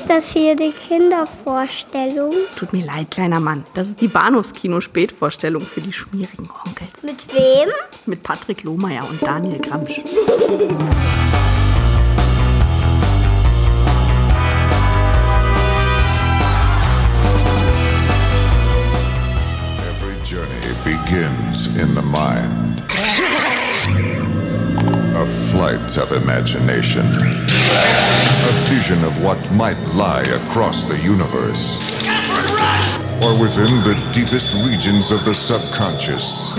Ist das hier die Kindervorstellung? Tut mir leid, kleiner Mann. Das ist die Bahnhofskino-Spätvorstellung für die schmierigen Onkels. Mit wem? Mit Patrick Lohmeier und Daniel Gramsch. Every journey begins in the mind. A flight of imagination. A vision of what might lie across the universe. Or within the deepest regions of the subconscious.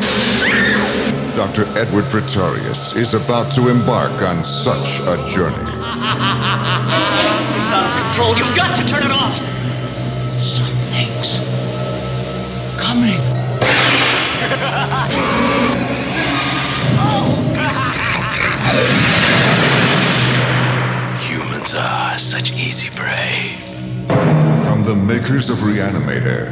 Dr. Edward Pretorius is about to embark on such a journey. It's out of control. You've got to turn it off. Something's coming. Such easy prey. From the makers of Reanimator,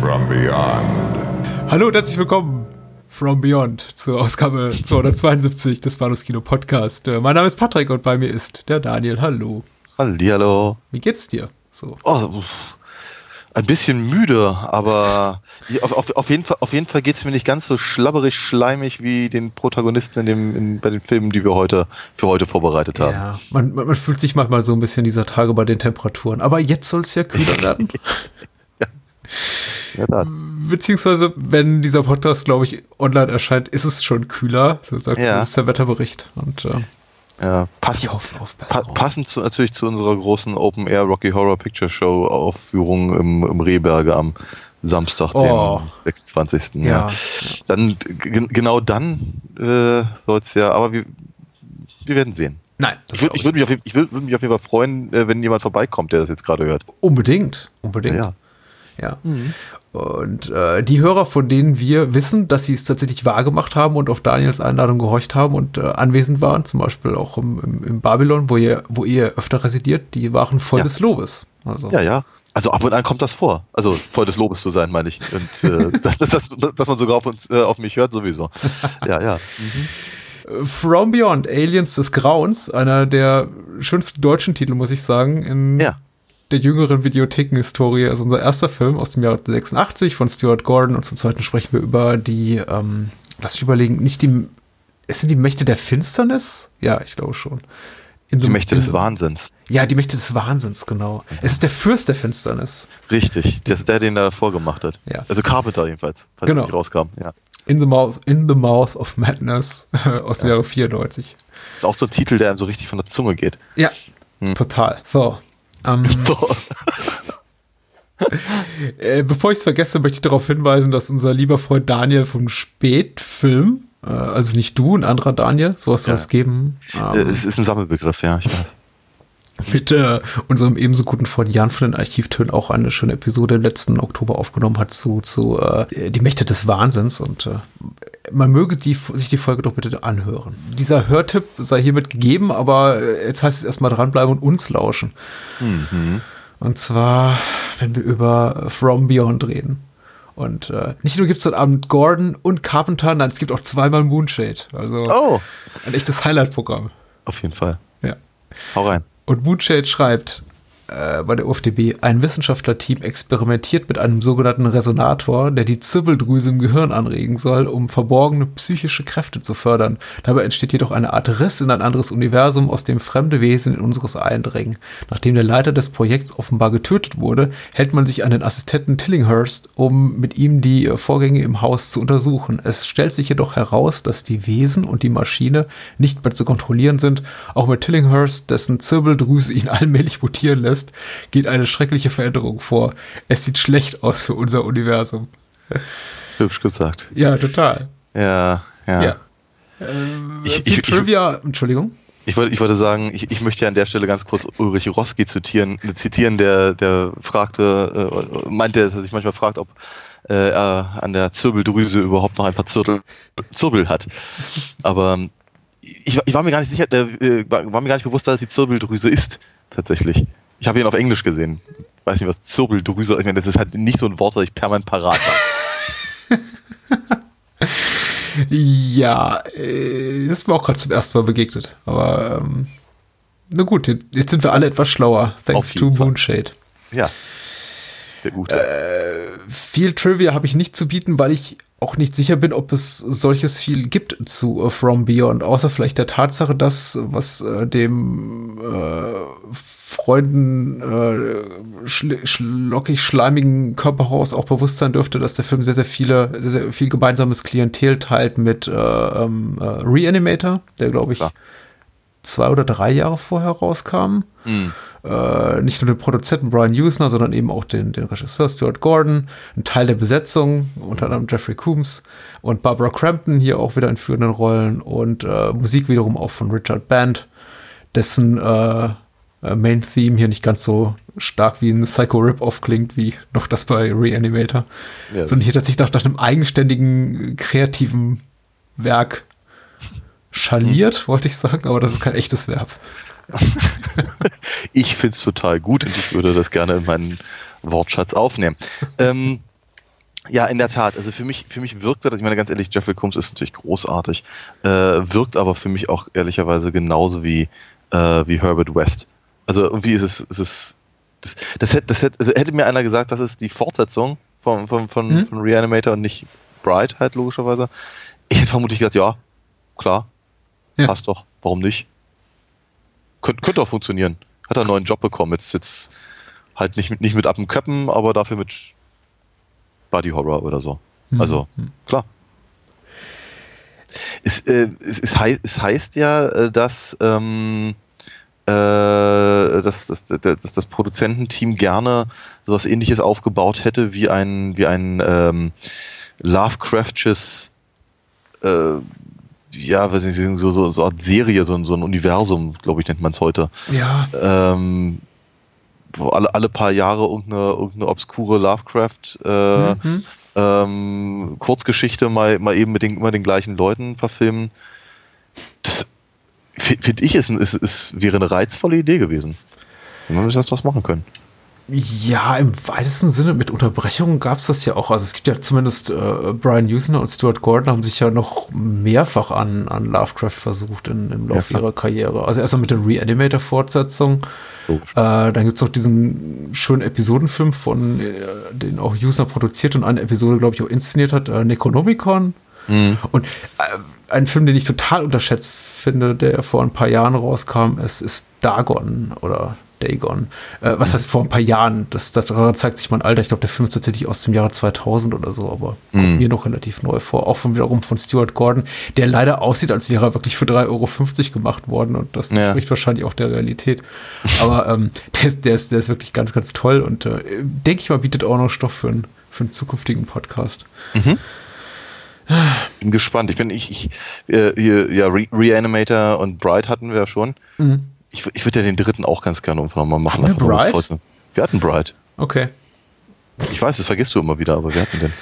from beyond. Hallo und herzlich willkommen from Beyond zur Ausgabe 272 des Bahnhofs Kino Podcast. Äh, Mein Name ist Patrick und bei mir ist der Daniel. Hallo. Hallihallo. Wie geht's dir? So. Oh, uff. Ein bisschen müde, aber auf, auf, auf jeden Fall, auf jeden Fall geht es mir nicht ganz so schlabberig, schleimig wie den Protagonisten in dem, in, bei den Filmen, die wir heute für heute vorbereitet haben. Ja, man, man, man fühlt sich manchmal so ein bisschen dieser Tage bei den Temperaturen. Aber jetzt soll es ja kühler werden. Tat. Beziehungsweise, wenn dieser Podcast, glaube ich, online erscheint, ist es schon kühler. So sagt Ja. zumindest der Wetterbericht. Und äh, Ja, hoffe auf pa passend zu, natürlich zu unserer großen Open Air Rocky Horror Picture Show Aufführung im, im Rehberge am Samstag, Oh. den 26. Ja. Ja. Dann genau dann äh, soll es ja, aber wir, wir werden sehen. Nein, das Ich würde würd mich, auf jeden- ich würd, würd mich auf jeden Fall freuen, äh, wenn jemand vorbeikommt, der das jetzt gerade hört. unbedingt. Unbedingt. Ja. Ja. Und äh, die Hörer, von denen wir wissen, dass sie es tatsächlich wahrgemacht haben und auf Daniels Einladung gehorcht haben und äh, anwesend waren, zum Beispiel auch im, im, im Babylon, wo ihr, wo ihr öfter residiert, die waren voll Ja. des Lobes. Also, Ja, ja. Also ab und an kommt das vor. Also voll des Lobes zu sein, meine ich. Und äh, dass, dass, dass, man sogar auf uns, äh, auf mich hört, sowieso. Ja, ja. From Beyond, Aliens des Grauens, einer der schönsten deutschen Titel, muss ich sagen, in Ja. Der jüngeren Videothekenhistorie. Also unser erster Film aus dem Jahr 86 von Stuart Gordon und zum zweiten sprechen wir über die, ähm, lass mich überlegen, nicht die, es sind die Mächte der Finsternis? Ja, ich glaube schon. In Die the- Mächte in des Wahnsinns. Ja, die Mächte des Wahnsinns, genau. Es ist der Fürst der Finsternis. Richtig. Das ist der, den er vorgemacht hat. Ja. Also Carpenter jedenfalls, falls Genau. nicht rauskam. Ja. In the Mouth, in the Mouth of Madness aus dem Jahre 94. Ist auch so ein Titel, der einem so richtig von der Zunge geht. Ja, Hm. total. So. Ähm, Äh, bevor ich es vergesse, möchte ich darauf hinweisen, dass unser lieber Freund Daniel vom Spätfilm, äh, also nicht du, ein anderer Daniel, sowas soll Ja. es geben, Äh, ähm, es ist ein Sammelbegriff, ja, ich weiß. mit äh, unserem ebenso guten Freund Jan von den Archivtönen auch eine schöne Episode im letzten Oktober aufgenommen hat zu, zu äh, Die Mächte des Wahnsinns und äh, man möge die, sich die Folge doch bitte anhören. Dieser Hörtipp sei hiermit gegeben, aber jetzt heißt es erstmal dranbleiben und uns lauschen. Und zwar, wenn wir über From Beyond reden. Und äh, nicht nur gibt es heute Abend Gordon und Carpenter, nein, es gibt auch zweimal Moonshade. Also Oh, ein echtes Highlight-Programm. auf jeden Fall. Ja. Hau rein. Und Moonshade schreibt äh, bei der UFDB, ein Wissenschaftlerteam experimentiert mit einem sogenannten Resonator, der die Zirbeldrüse im Gehirn anregen soll, um verborgene psychische Kräfte zu fördern. Dabei entsteht jedoch eine Art Riss in ein anderes Universum, aus dem fremde Wesen in unseres eindringen. Nachdem der Leiter des Projekts offenbar getötet wurde, hält man sich an den Assistenten Tillinghurst, um mit ihm die äh, Vorgänge im Haus zu untersuchen. Es stellt sich jedoch heraus, dass die Wesen und die Maschine nicht mehr zu kontrollieren sind. Auch mit Tillinghurst, dessen Zirbeldrüse ihn allmählich mutieren lässt, geht eine schreckliche Veränderung vor. Es sieht schlecht aus für unser Universum. Hübsch gesagt. Ja, total. Ja, ja. Ja. Ich, Viel ich, ich, Trivia, Entschuldigung. Ich wollte, ich wollte sagen, ich, ich möchte ja an der Stelle ganz kurz Ulrich Roski zitieren, zitieren der, der fragte, äh, meinte, dass er sich manchmal fragt, ob äh, er an der Zirbeldrüse überhaupt noch ein paar Zirbel, Zirbel hat. Aber ähm, ich, ich war mir gar nicht sicher, äh, war, war mir gar nicht bewusst, dass es die Zirbeldrüse ist, tatsächlich. Ich habe ihn auf Englisch gesehen. Weiß nicht, was Zirbeldrüse, ich meine, das ist halt nicht so ein Wort, das ich permanent parat habe. Ja, äh, das ist mir auch gerade zum ersten Mal begegnet. Aber ähm, Na gut, jetzt jetzt sind wir alle etwas schlauer. Thanks to. Moonshade. Ja. Der gute. Viel Trivia habe ich nicht zu bieten, weil ich auch nicht sicher bin, ob es solches viel gibt zu äh, From Beyond, außer vielleicht der Tatsache, dass was äh, dem äh, Freunden äh, schl schlockig schleimigen Körperhaus auch bewusst sein dürfte, dass der Film sehr, sehr viele, sehr, sehr viel gemeinsames Klientel teilt mit äh, ähm, äh, Reanimator, der glaube ich Klar. zwei oder drei Jahre vorher rauskam Hm. Äh, nicht nur den Produzenten Brian Usner, sondern eben auch den, den Regisseur Stuart Gordon, ein Teil der Besetzung, unter anderem Jeffrey Coombs und Barbara Crampton hier auch wieder in führenden Rollen und äh, Musik wiederum auch von Richard Band, dessen äh, Main Theme hier nicht ganz so stark wie ein Psycho Rip-Off klingt, wie noch das bei Reanimator, Ja, sondern hier tatsächlich nach, nach einem eigenständigen, kreativen Werk schaliert, wollte ich sagen, aber das ist kein echtes Verb. Ich finde es total gut und ich würde das gerne in meinen Wortschatz aufnehmen. ähm, ja, in der Tat. Also für mich, für mich wirkte das, ich meine ganz ehrlich, Jeffrey Combs ist natürlich großartig, äh, wirkt aber für mich auch ehrlicherweise genauso wie, äh, wie Herbert West. Also irgendwie ist es, ist es das, das, hätte, das hätte, also hätte mir einer gesagt, das ist die Fortsetzung von, von, von, Mhm. von Reanimator und nicht Bright halt logischerweise. Ich hätte vermutlich gedacht, ja, klar, Ja. passt doch, warum nicht? Könnt, könnte auch funktionieren. Hat er einen neuen Job bekommen. Jetzt jetzt halt nicht mit, nicht mit and Köppen, aber dafür mit Body Horror oder so. Mhm. Also, klar. Es, äh, es, es, hei es heißt ja, äh, dass, ähm, äh, dass, dass, dass, dass das Produzententeam gerne sowas ähnliches aufgebaut hätte wie ein, wie ein ähm, Lovecraftsches äh, ja, weiß ich nicht, so, so, so eine Art Serie, so, ein- so ein Universum, glaube ich, nennt man es heute. Ja, Ähm, wo alle, alle paar Jahre irgendeine, irgendeine obskure Lovecraft äh, Mhm. ähm, Kurzgeschichte mal, mal eben mit den, immer den gleichen Leuten verfilmen. Das finde ich, ist, ist, ist, wäre eine reizvolle Idee gewesen. Wenn wir das draus machen können. Ja, im weitesten Sinne mit Unterbrechungen gab es das ja auch. Also es gibt ja zumindest äh, Brian Usner und Stuart Gordon haben sich ja noch mehrfach an, an Lovecraft versucht in, im Laufe ihrer Karriere. Also erstmal mit der Reanimator-Fortsetzung. Logisch. Äh, dann gibt's noch diesen schönen Episodenfilm von, äh, den auch Usner produziert und eine Episode, glaube ich, auch inszeniert hat, äh, Necronomicon. Mhm. Und äh, ein Film, den ich total unterschätzt finde, der vor ein paar Jahren rauskam, ist, ist Dagon oder Dagon. Äh, was heißt vor ein paar Jahren? Das, das zeigt sich mein Alter. Ich glaube, der Film ist tatsächlich aus dem Jahre 2000 oder so, aber kommt Mhm. mir noch relativ neu vor. Auch von wiederum von Stuart Gordon, der leider aussieht, als wäre er wirklich für 3,50 Euro gemacht worden und das Ja. entspricht wahrscheinlich auch der Realität. Aber ähm, der, ist, der, ist, der ist wirklich ganz, ganz toll und äh, denke ich mal, bietet auch noch Stoff für, einen für einen zukünftigen Podcast. Bin gespannt. Ich bin, ich, ich äh, hier, ja, Re Reanimator und Bright hatten wir ja schon. Mhm. Ich, ich würde ja den dritten auch ganz gerne irgendwann mal machen. Hatten wir einfach Bright? Wir hatten Bright. Okay. Ich weiß, das vergisst du immer wieder, aber wir hatten den.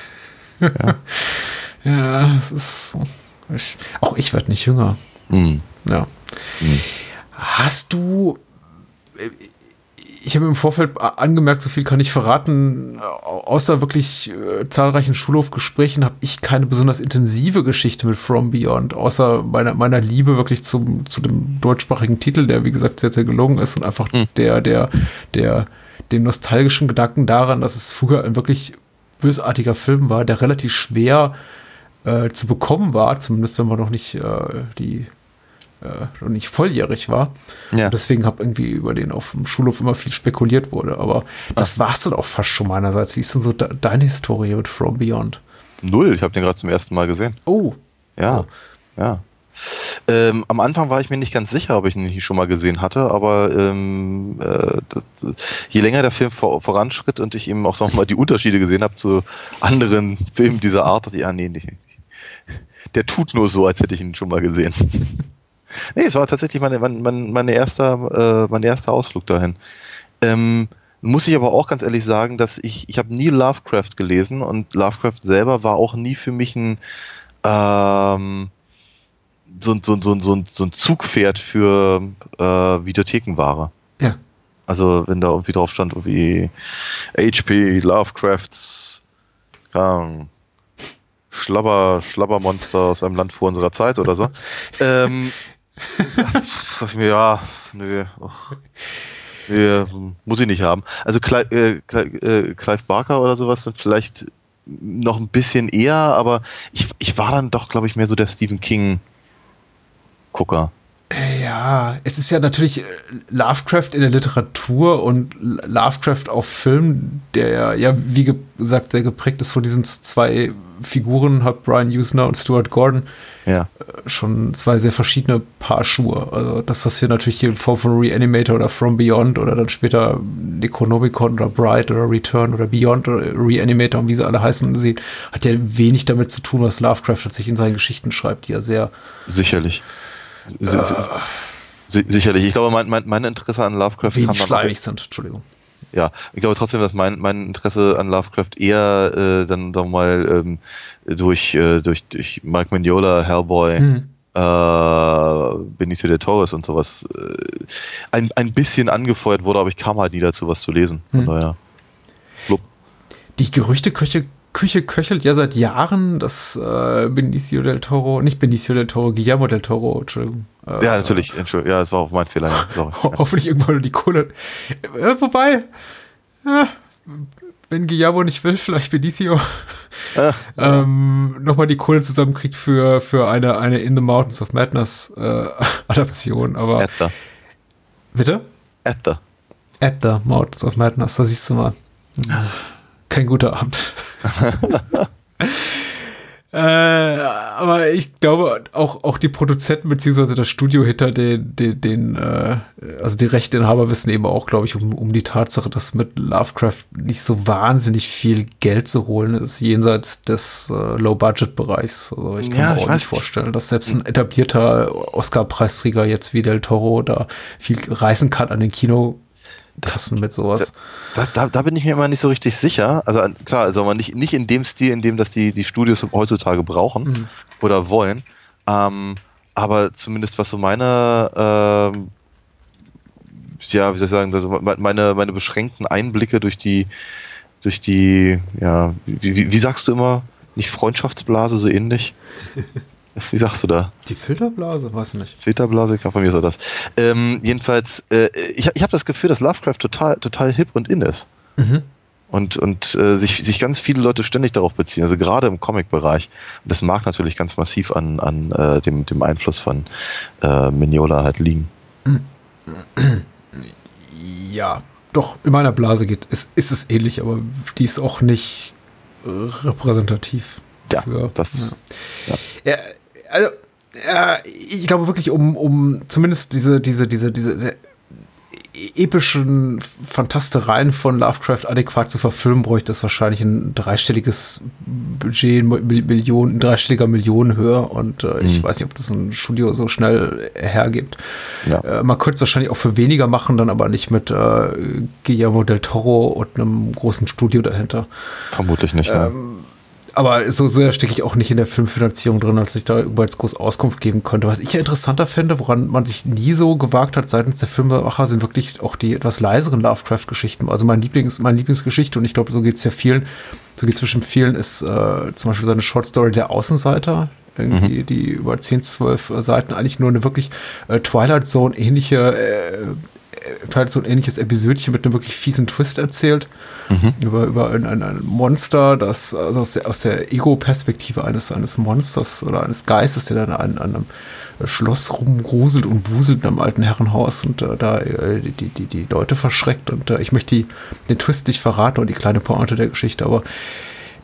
Ja, es ist. Ich, auch ich werde nicht jünger. Hm. Ja. Hast du. Ich habe im Vorfeld angemerkt, so viel kann ich verraten. au- Außer wirklich äh, zahlreichen Schulhofgesprächen habe ich keine besonders intensive Geschichte mit From Beyond, außer meiner, meiner Liebe wirklich zum, zu dem deutschsprachigen Titel, der wie gesagt sehr, sehr gelungen ist und einfach Hm. der, der, der, den nostalgischen Gedanken daran, dass es früher ein wirklich bösartiger Film war, der relativ schwer äh, zu bekommen war, zumindest wenn man noch nicht äh, die noch nicht volljährig war. Ja. Und deswegen habe irgendwie über den auf dem Schulhof immer viel spekuliert wurde. Aber das war's dann auch fast schon meinerseits. Wie ist denn so de deine Historie mit From Beyond? Null. Ich habe den gerade zum ersten Mal gesehen. Oh, Ja, ja. Ähm, am Anfang war ich mir nicht ganz sicher, ob ich ihn nicht schon mal gesehen hatte, aber ähm, äh, je länger der Film vor, voranschritt und ich eben auch sag mal die Unterschiede gesehen habe zu anderen Filmen dieser Art, dachte ich, ja, nee, nee, der tut nur so, als hätte ich ihn schon mal gesehen. Nee, es war tatsächlich meine, mein, mein, meine erster, äh, mein erster Ausflug dahin. Ähm, muss ich aber auch ganz ehrlich sagen, dass ich, ich habe nie Lovecraft gelesen und Lovecraft selber war auch nie für mich ein ähm, so, so, so, so, so ein Zugpferd für äh, Videothekenware. ja. Also wenn da irgendwie drauf stand, wie HP, Lovecrafts, Ahnung, Schlabber, Schlabbermonster aus einem Land vor unserer Zeit oder so. ähm, ja, nö. ach, nö, muss ich nicht haben. Also Clive, äh, Clive, äh, Clive Barker oder sowas sind vielleicht noch ein bisschen eher, aber ich, ich war dann doch, glaube ich, mehr so der Stephen King-Gucker. Ja, es ist ja natürlich äh, Lovecraft in der Literatur und Lovecraft auf Film, der ja, wie gesagt, sehr geprägt ist von diesen zwei Figuren, hat Brian Usner und Stuart Gordon Ja. äh, schon zwei sehr verschiedene Paar Schuhe. Also das, was wir natürlich hier in Form von Reanimator oder From Beyond oder dann später Necronomicon oder Bright oder Return oder Beyond oder Reanimator und wie sie alle heißen sehen, hat ja wenig damit zu tun, was Lovecraft tatsächlich in seinen Geschichten schreibt, die ja sehr Sicherlich. Si- Sicherlich. Ich glaube, mein, mein, mein Interesse an Lovecraft kam dann auch- schleimig sind. Entschuldigung. Ja, ich glaube trotzdem, dass mein, mein Interesse an Lovecraft eher äh, dann, sagen wir mal, ähm, durch, äh, durch, durch Mike Mignola, Hellboy, Mhm. äh, Benicio del Torres und sowas äh, ein, ein bisschen angefeuert wurde, aber ich kam halt nie dazu, was zu lesen. Von Mhm. daher. Blub. Die Gerüchteküche Küche köchelt ja seit Jahren, dass äh, Benicio del Toro, nicht Benicio del Toro, Guillermo del Toro, Entschuldigung. Äh, Ja, natürlich. Entschuldigung. Ja, das war auch mein Fehler. Ja. Sorry. ho hoffentlich irgendwann nur die Kohle. Äh, wobei, äh, wenn Guillermo nicht will, vielleicht Benicio Ja. ähm, nochmal die Kohle zusammenkriegt für, für eine, eine In the Mountains of Madness äh, Adaption. Aber Äther. bitte? Äther. At the Mountains of Madness, da siehst du mal. Kein guter Abend. äh, aber ich glaube, auch, auch die Produzenten beziehungsweise das Studio hinter den, den, den äh, also die Rechteinhaber wissen eben auch, glaube ich, um, um die Tatsache, dass mit Lovecraft nicht so wahnsinnig viel Geld zu holen ist, jenseits des äh, Low-Budget-Bereichs. Also ich kann Ja, mir auch nicht vorstellen, dass selbst ein etablierter Oscar-Preisträger jetzt wie Del Toro da viel reißen kann an den Kinokassen mit sowas. Da, da, da bin ich mir immer nicht so richtig sicher. Also an- klar, also man nicht, nicht in dem Stil, in dem das die, die Studios heutzutage brauchen Mhm. oder wollen. Ähm, aber zumindest was so meine, ähm, ja, wie soll ich sagen, also me- meine, meine beschränkten Einblicke durch die, durch die, ja, wie, wie, wie sagst du immer, nicht Freundschaftsblase, so ähnlich? Wie sagst du da? Die Filterblase, weiß ich nicht. Filterblase, kann von mir so das. Ähm, jedenfalls, äh, ich, ich habe das Gefühl, dass Lovecraft total, total hip und in ist. Mhm. Und, und äh, sich, sich ganz viele Leute ständig darauf beziehen, also gerade im Comic-Bereich. Und das mag natürlich ganz massiv an, an äh, dem, dem Einfluss von äh, Mignola halt liegen. Ja, doch, in meiner Blase geht, ist, ist es ähnlich, aber die ist auch nicht äh, repräsentativ. Ja, für- das, Ja, also, ja, ich glaube wirklich, um, um zumindest diese, diese, diese, diese epischen Fantastereien von Lovecraft adäquat zu verfilmen, bräuchte es wahrscheinlich ein dreistelliges Budget, ein Mil- Million, ein dreistelliger Millionenhöhe und äh, ich Mhm. weiß nicht, ob das ein Studio so schnell hergibt. ja. Äh, man könnte es wahrscheinlich auch für weniger machen, dann aber nicht mit äh, Guillermo del Toro und einem großen Studio dahinter. vermutlich nicht. Ähm, aber so sehr stecke ich auch nicht in der Filmfinanzierung drin, als ich da über jetzt groß Auskunft geben könnte. Was ich ja interessanter finde, woran man sich nie so gewagt hat seitens der Filmemacher, sind wirklich auch die etwas leiseren Lovecraft-Geschichten. Also mein Lieblings, meine Lieblingsgeschichte, und ich glaube, so geht es ja vielen, so geht es zwischen vielen, ist äh, zum Beispiel seine Shortstory Der Außenseiter. Irgendwie, die über 10, 12 Seiten eigentlich nur eine wirklich äh, Twilight Zone ähnliche äh, halt so ein ähnliches Episodchen mit einem wirklich fiesen Twist erzählt. Über, über ein, ein, ein Monster, das also aus der, aus der Ego-Perspektive eines, eines Monsters oder eines Geistes, der dann an, an einem Schloss rumgruselt und wuselt in einem alten Herrenhaus und äh, da äh, die, die, die Leute verschreckt. Und äh, ich möchte die, den Twist nicht verraten und die kleine Pointe der Geschichte, aber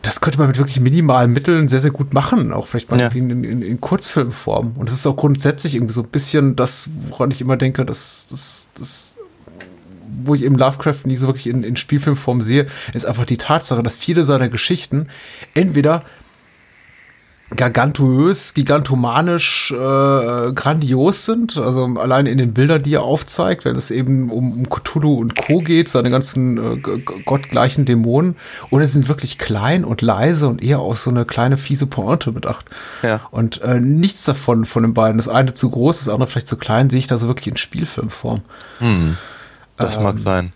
das könnte man mit wirklich minimalen Mitteln sehr, sehr gut machen. Auch vielleicht mal Ja. in, in, in Kurzfilmform. Und das ist auch grundsätzlich irgendwie so ein bisschen das, woran ich immer denke, dass das, das wo ich eben Lovecraft nie so wirklich in, in Spielfilmform sehe, ist einfach die Tatsache, dass viele seiner Geschichten entweder gargantuös, gigantomanisch, äh, grandios sind. Also allein in den Bildern, die er aufzeigt, wenn es eben um, um Cthulhu und Co. geht, seine ganzen äh, gottgleichen Dämonen. Oder sie sind wirklich klein und leise und eher aus so eine kleine fiese Pointe bedacht. Ja. Und äh, nichts davon von den beiden. Das eine zu groß, das andere vielleicht zu klein, sehe ich da so wirklich in Spielfilmform. Hm. Das Ähm. mag sein.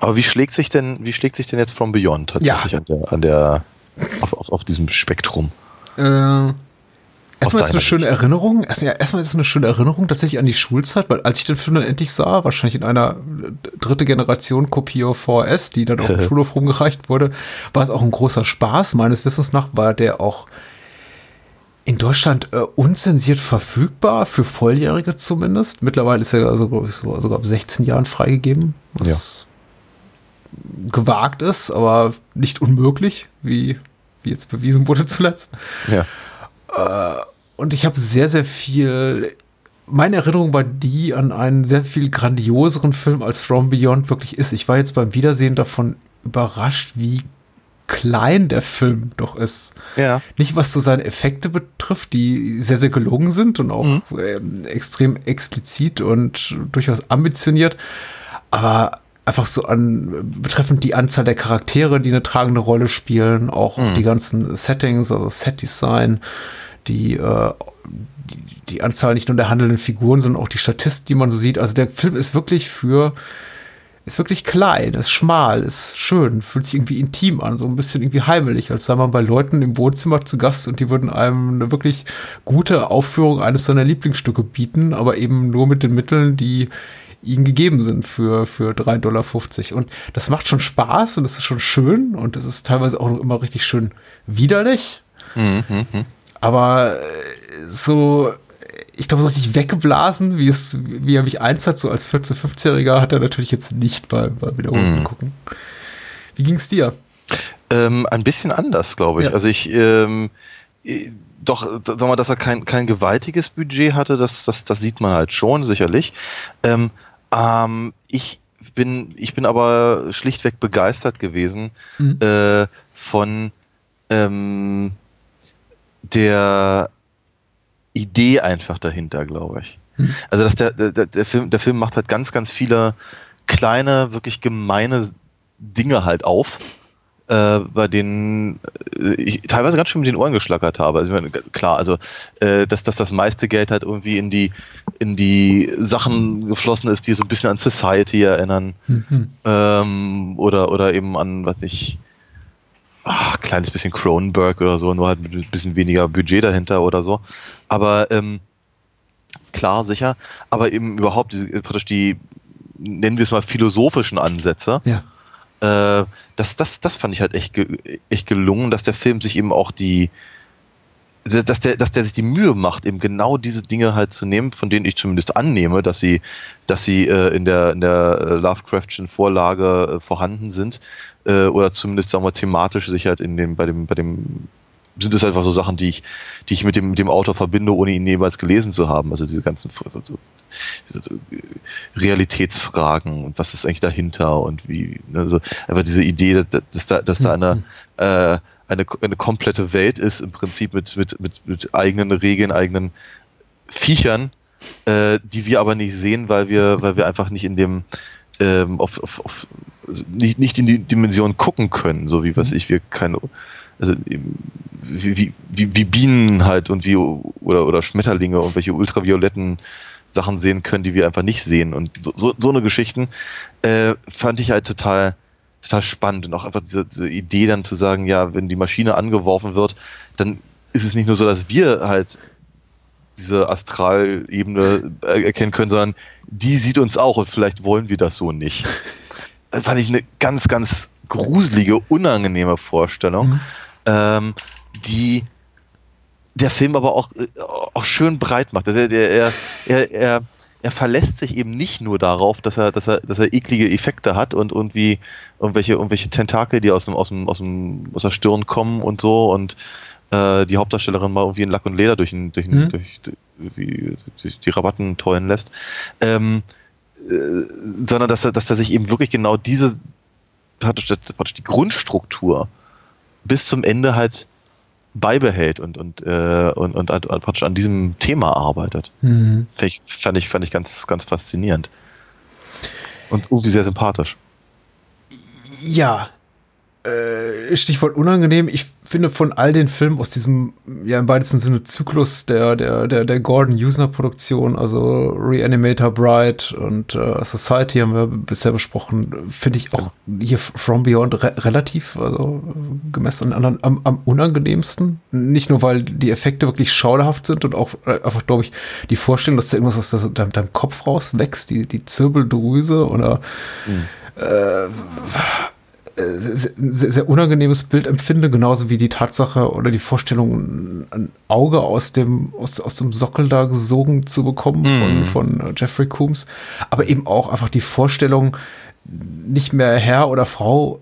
Aber wie schlägt sich denn, wie schlägt sich denn jetzt From Beyond tatsächlich Ja. an der, an der auf, auf, auf diesem Spektrum? Äh, Erstmal ist es eine schöne Erinnerung. Erst, ja, erstmal ist es eine schöne Erinnerung tatsächlich an die Schulzeit, weil als ich den Film dann endlich sah, wahrscheinlich in einer dritte Generation Kopie VHS, die dann auf dem Schulhof rumgereicht wurde, war es auch ein großer Spaß. Meines Wissens nach war der auch in Deutschland äh, unzensiert verfügbar, für Volljährige zumindest. Mittlerweile ist er also, ich, so, sogar ab 16 Jahren freigegeben, was gewagt ist, aber nicht unmöglich, wie, wie jetzt bewiesen wurde zuletzt. Ja. Und ich habe sehr, sehr viel. Meine Erinnerung war die an einen sehr viel grandioseren Film, als From Beyond wirklich ist. Ich war jetzt beim Wiedersehen davon überrascht, wie klein der Film doch ist. Ja. Nicht was so seine Effekte betrifft, die sehr, sehr gelungen sind und auch ähm, extrem explizit und durchaus ambitioniert, aber einfach so an betreffend die Anzahl der Charaktere, die eine tragende Rolle spielen, auch die ganzen Settings, also Setdesign, die, äh, die, die Anzahl nicht nur der handelnden Figuren, sondern auch die Statisten, die man so sieht. Also der Film ist wirklich für ist wirklich klein, ist schmal, ist schön, fühlt sich irgendwie intim an, so ein bisschen irgendwie heimelig, als sei man bei Leuten im Wohnzimmer zu Gast und die würden einem eine wirklich gute Aufführung eines seiner Lieblingsstücke bieten, aber eben nur mit den Mitteln, die ihnen gegeben sind für, für 3,50 Dollar. Und das macht schon Spaß und es ist schon schön und es ist teilweise auch noch immer richtig schön widerlich. Aber äh, so, ich glaube, so richtig weggeblasen, wie es, wie er mich einst hat, so als 14-, 15-Jähriger, hat er natürlich jetzt nicht beim, beim Wiederholen gucken. Wie ging's dir? Ähm, ein bisschen anders, glaube ich. Ja. Also ich, ähm, äh, doch, sag mal, dass er kein, kein gewaltiges Budget hatte, das, das, das sieht man halt schon, sicherlich. Ähm, ähm, ich bin, ich bin aber schlichtweg begeistert gewesen Mhm. äh, von ähm, der Idee einfach dahinter, glaube ich. Mhm. Also dass der, der, der, Film, der Film macht halt ganz, ganz viele kleine, wirklich gemeine Dinge halt auf, äh, bei denen äh, ich teilweise ganz schön mit den Ohren geschlackert habe. Also meine, klar, also äh, dass, dass das meiste Geld halt irgendwie in die in die Sachen geflossen ist, die so ein bisschen an Society erinnern. Ähm, oder, oder eben an, was ich, ach, kleines bisschen Cronenberg oder so, nur halt mit ein bisschen weniger Budget dahinter oder so. Aber ähm, klar, sicher. Aber eben überhaupt diese, praktisch die, nennen wir es mal, philosophischen Ansätze. Ja. Äh, das, das, das fand ich halt echt, echt gelungen, dass der Film sich eben auch die, dass der, dass der sich die Mühe macht, eben genau diese Dinge halt zu nehmen, von denen ich zumindest annehme, dass sie, dass sie äh, in der, in der äh, Lovecraftschen Vorlage äh, vorhanden sind, äh, oder zumindest, sagen wir, thematisch sich halt in dem, bei dem, bei dem, sind es einfach so Sachen, die ich, die ich mit dem, mit dem Autor verbinde, ohne ihn jemals gelesen zu haben. Also diese ganzen so, so, so, Realitätsfragen und was ist eigentlich dahinter und wie, ne, also einfach diese Idee, dass, dass da, dass da eine, äh, eine, eine komplette Welt ist, im Prinzip mit, mit, mit, mit eigenen Regeln, eigenen Viechern, äh, die wir aber nicht sehen, weil wir, weil wir einfach nicht in dem, ähm, auf, auf, auf, nicht, nicht in die Dimension gucken können, so wie was ich, wir keine, also wie, wie, wie Bienen halt und wie, oder, oder Schmetterlinge und welche ultravioletten Sachen sehen können, die wir einfach nicht sehen. Und so, so, so eine Geschichten äh, fand ich halt total, total spannend und auch einfach diese, diese Idee dann zu sagen, ja, wenn die Maschine angeworfen wird, dann ist es nicht nur so, dass wir halt diese Astralebene erkennen können, sondern die sieht uns auch und vielleicht wollen wir das so nicht. Das fand ich eine ganz, ganz gruselige, unangenehme Vorstellung, ähm, die der Film aber auch, äh, auch schön breit macht. Also er, er, er, er, er verlässt sich eben nicht nur darauf, dass er, dass er, dass er eklige Effekte hat und irgendwie irgendwelche, irgendwelche Tentakel, die aus dem, aus dem, aus dem, aus der Stirn kommen und so und äh, die Hauptdarstellerin mal irgendwie in Lack und Leder durch, den, durch, den, Mhm. durch, wie, durch die Rabatten tollen lässt. Ähm, äh, sondern dass er, dass er sich eben wirklich genau diese praktisch, praktisch die Grundstruktur bis zum Ende halt beibehält und, und, äh, und, und, und praktisch an diesem Thema arbeitet. Mhm. Fand ich, fand ich, fand ich ganz, ganz faszinierend. Und irgendwie sehr sympathisch. Ja, äh, Stichwort unangenehm. Ich finde von all den Filmen aus diesem, ja im weitesten Sinne Zyklus der, der, der, der Gordon Usner Produktion, also Reanimator Bride und äh, Society haben wir bisher besprochen, finde ich auch hier From Beyond re relativ, also gemessen an anderen, am, am unangenehmsten. Nicht nur, weil die Effekte wirklich schauderhaft sind und auch äh, einfach, glaube ich, die Vorstellung, dass da irgendwas aus deinem, deinem, deinem Kopf rauswächst, die, die Zirbeldrüse oder mhm. äh, sehr, sehr, unangenehmes Bild empfinde, genauso wie die Tatsache oder die Vorstellung, ein Auge aus dem, aus, aus dem Sockel da gesogen zu bekommen mm. von, von Jeffrey Coombs. Aber eben auch einfach die Vorstellung, nicht mehr Herr oder Frau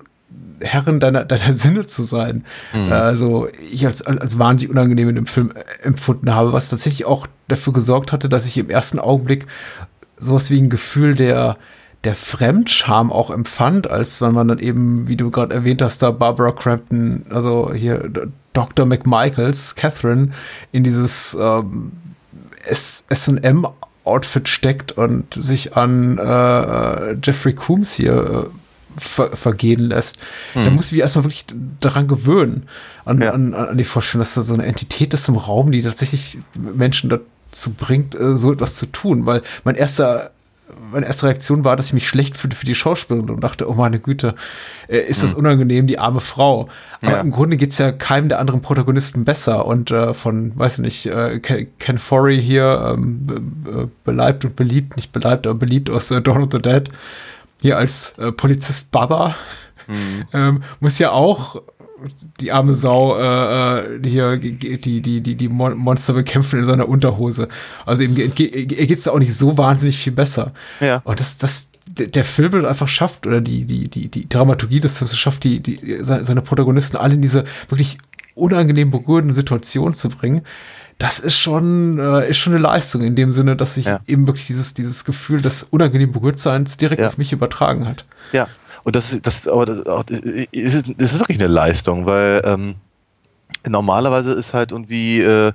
Herrin deiner, deiner Sinne zu sein. Mhm. Also ich als, als wahnsinnig unangenehm in dem Film empfunden habe, was tatsächlich auch dafür gesorgt hatte, dass ich im ersten Augenblick sowas wie ein Gefühl der, der Fremdscham auch empfand, als wenn man dann eben, wie du gerade erwähnt hast, da Barbara Crampton, also hier Dr. McMichaels, Catherine, in dieses ähm, SM-Outfit steckt und sich an äh, Jeffrey Coombs hier äh, ver vergehen lässt. Hm. Da muss ich mich erstmal wirklich daran gewöhnen, an, ja. an, an die Vorstellung, dass da so eine Entität ist im Raum, die tatsächlich Menschen dazu bringt, äh, so etwas zu tun. Weil mein erster meine erste Reaktion war, dass ich mich schlecht fühlte für die Schauspielerin und dachte, oh meine Güte, äh, ist das hm. unangenehm, die arme Frau. Aber ja. im Grunde geht's ja keinem der anderen Protagonisten besser. Und äh, von, weiß nicht, äh, Ken Forey hier, ähm, äh, beleibt und beliebt, nicht beleibt, aber beliebt aus äh, Dawn of the Dead, hier als äh, Polizist Baba, mhm. ähm, muss ja auch die arme Sau äh, äh hier die die die die Monster bekämpfen in seiner Unterhose. Also ihm geht es da auch nicht so wahnsinnig viel besser. Ja. Und das das der Film einfach schafft oder die die die die Dramaturgie des Films schafft die die seine Protagonisten alle in diese wirklich unangenehm berührenden Situationen zu bringen. Das ist schon äh, ist schon eine Leistung in dem Sinne, dass sich ja. eben wirklich dieses dieses Gefühl des unangenehm Berührtseins direkt ja. auf mich übertragen hat. Ja, und das, das, aber das, ist, das ist wirklich eine Leistung, weil ähm, normalerweise ist halt irgendwie äh,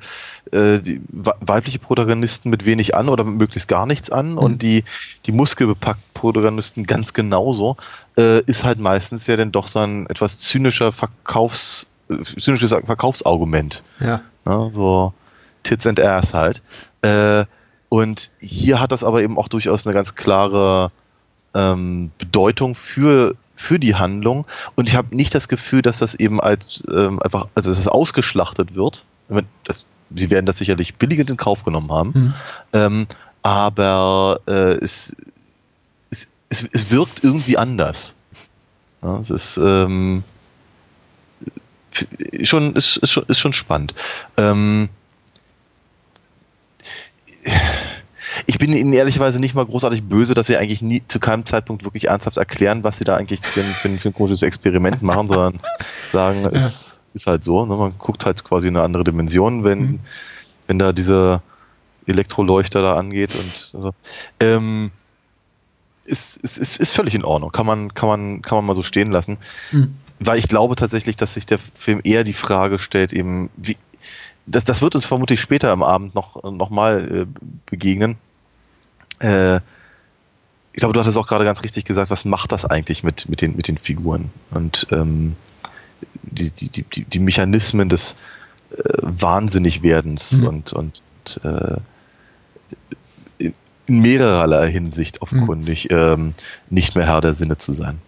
äh, die weibliche Protagonisten mit wenig an oder möglichst gar nichts an mhm. und die, die muskelbepackten Protagonisten ganz genauso, äh, ist halt meistens ja dann doch so ein etwas zynischer Verkaufs, äh, zynisches Verkaufsargument. Ja. ja so Tits and Ass halt. Äh, und hier hat das aber eben auch durchaus eine ganz klare ähm, Bedeutung für für die Handlung und ich habe nicht das Gefühl, dass das eben als ähm, einfach, also dass es ausgeschlachtet wird. Das, sie werden das sicherlich billigend in Kauf genommen haben, mhm. ähm, aber äh, es, es, es, es, wirkt irgendwie anders. Ja, es ist ähm, schon, ist, ist, schon, ist schon spannend. Ähm, ich bin ihnen ehrlicherweise nicht mal großartig böse, dass sie eigentlich nie zu keinem Zeitpunkt wirklich ernsthaft erklären, was sie da eigentlich für ein, für ein, für ein komisches Experiment machen, sondern sagen, ja. es ist halt so. Ne? Man guckt halt quasi eine andere Dimension, wenn, mhm. wenn da dieser Elektroleuchter da angeht und also, ähm, ist, ist, ist, ist völlig in Ordnung. Kann man, kann man, kann man mal so stehen lassen. Mhm. Weil ich glaube tatsächlich, dass sich der Film eher die Frage stellt, eben, wie, das, das wird uns vermutlich später am Abend noch, noch mal äh, begegnen. Äh, ich glaube, du hattest auch gerade ganz richtig gesagt, was macht das eigentlich mit, mit, den, mit den Figuren? Und ähm, die, die, die, die Mechanismen des äh, Wahnsinnigwerdens mhm. und, und äh, in mehrererlei Hinsicht offenkundig mhm. ähm, nicht mehr Herr der Sinne zu sein.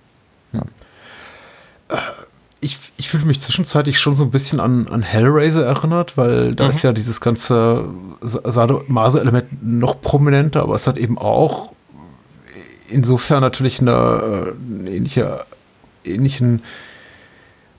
Ja. Äh, ich, ich fühle mich zwischenzeitlich schon so ein bisschen an, an Hellraiser erinnert, weil da mhm. ist ja dieses ganze Sadomaso-Element noch prominenter, aber es hat eben auch insofern natürlich eine, äh, ähnliche, ähnlichen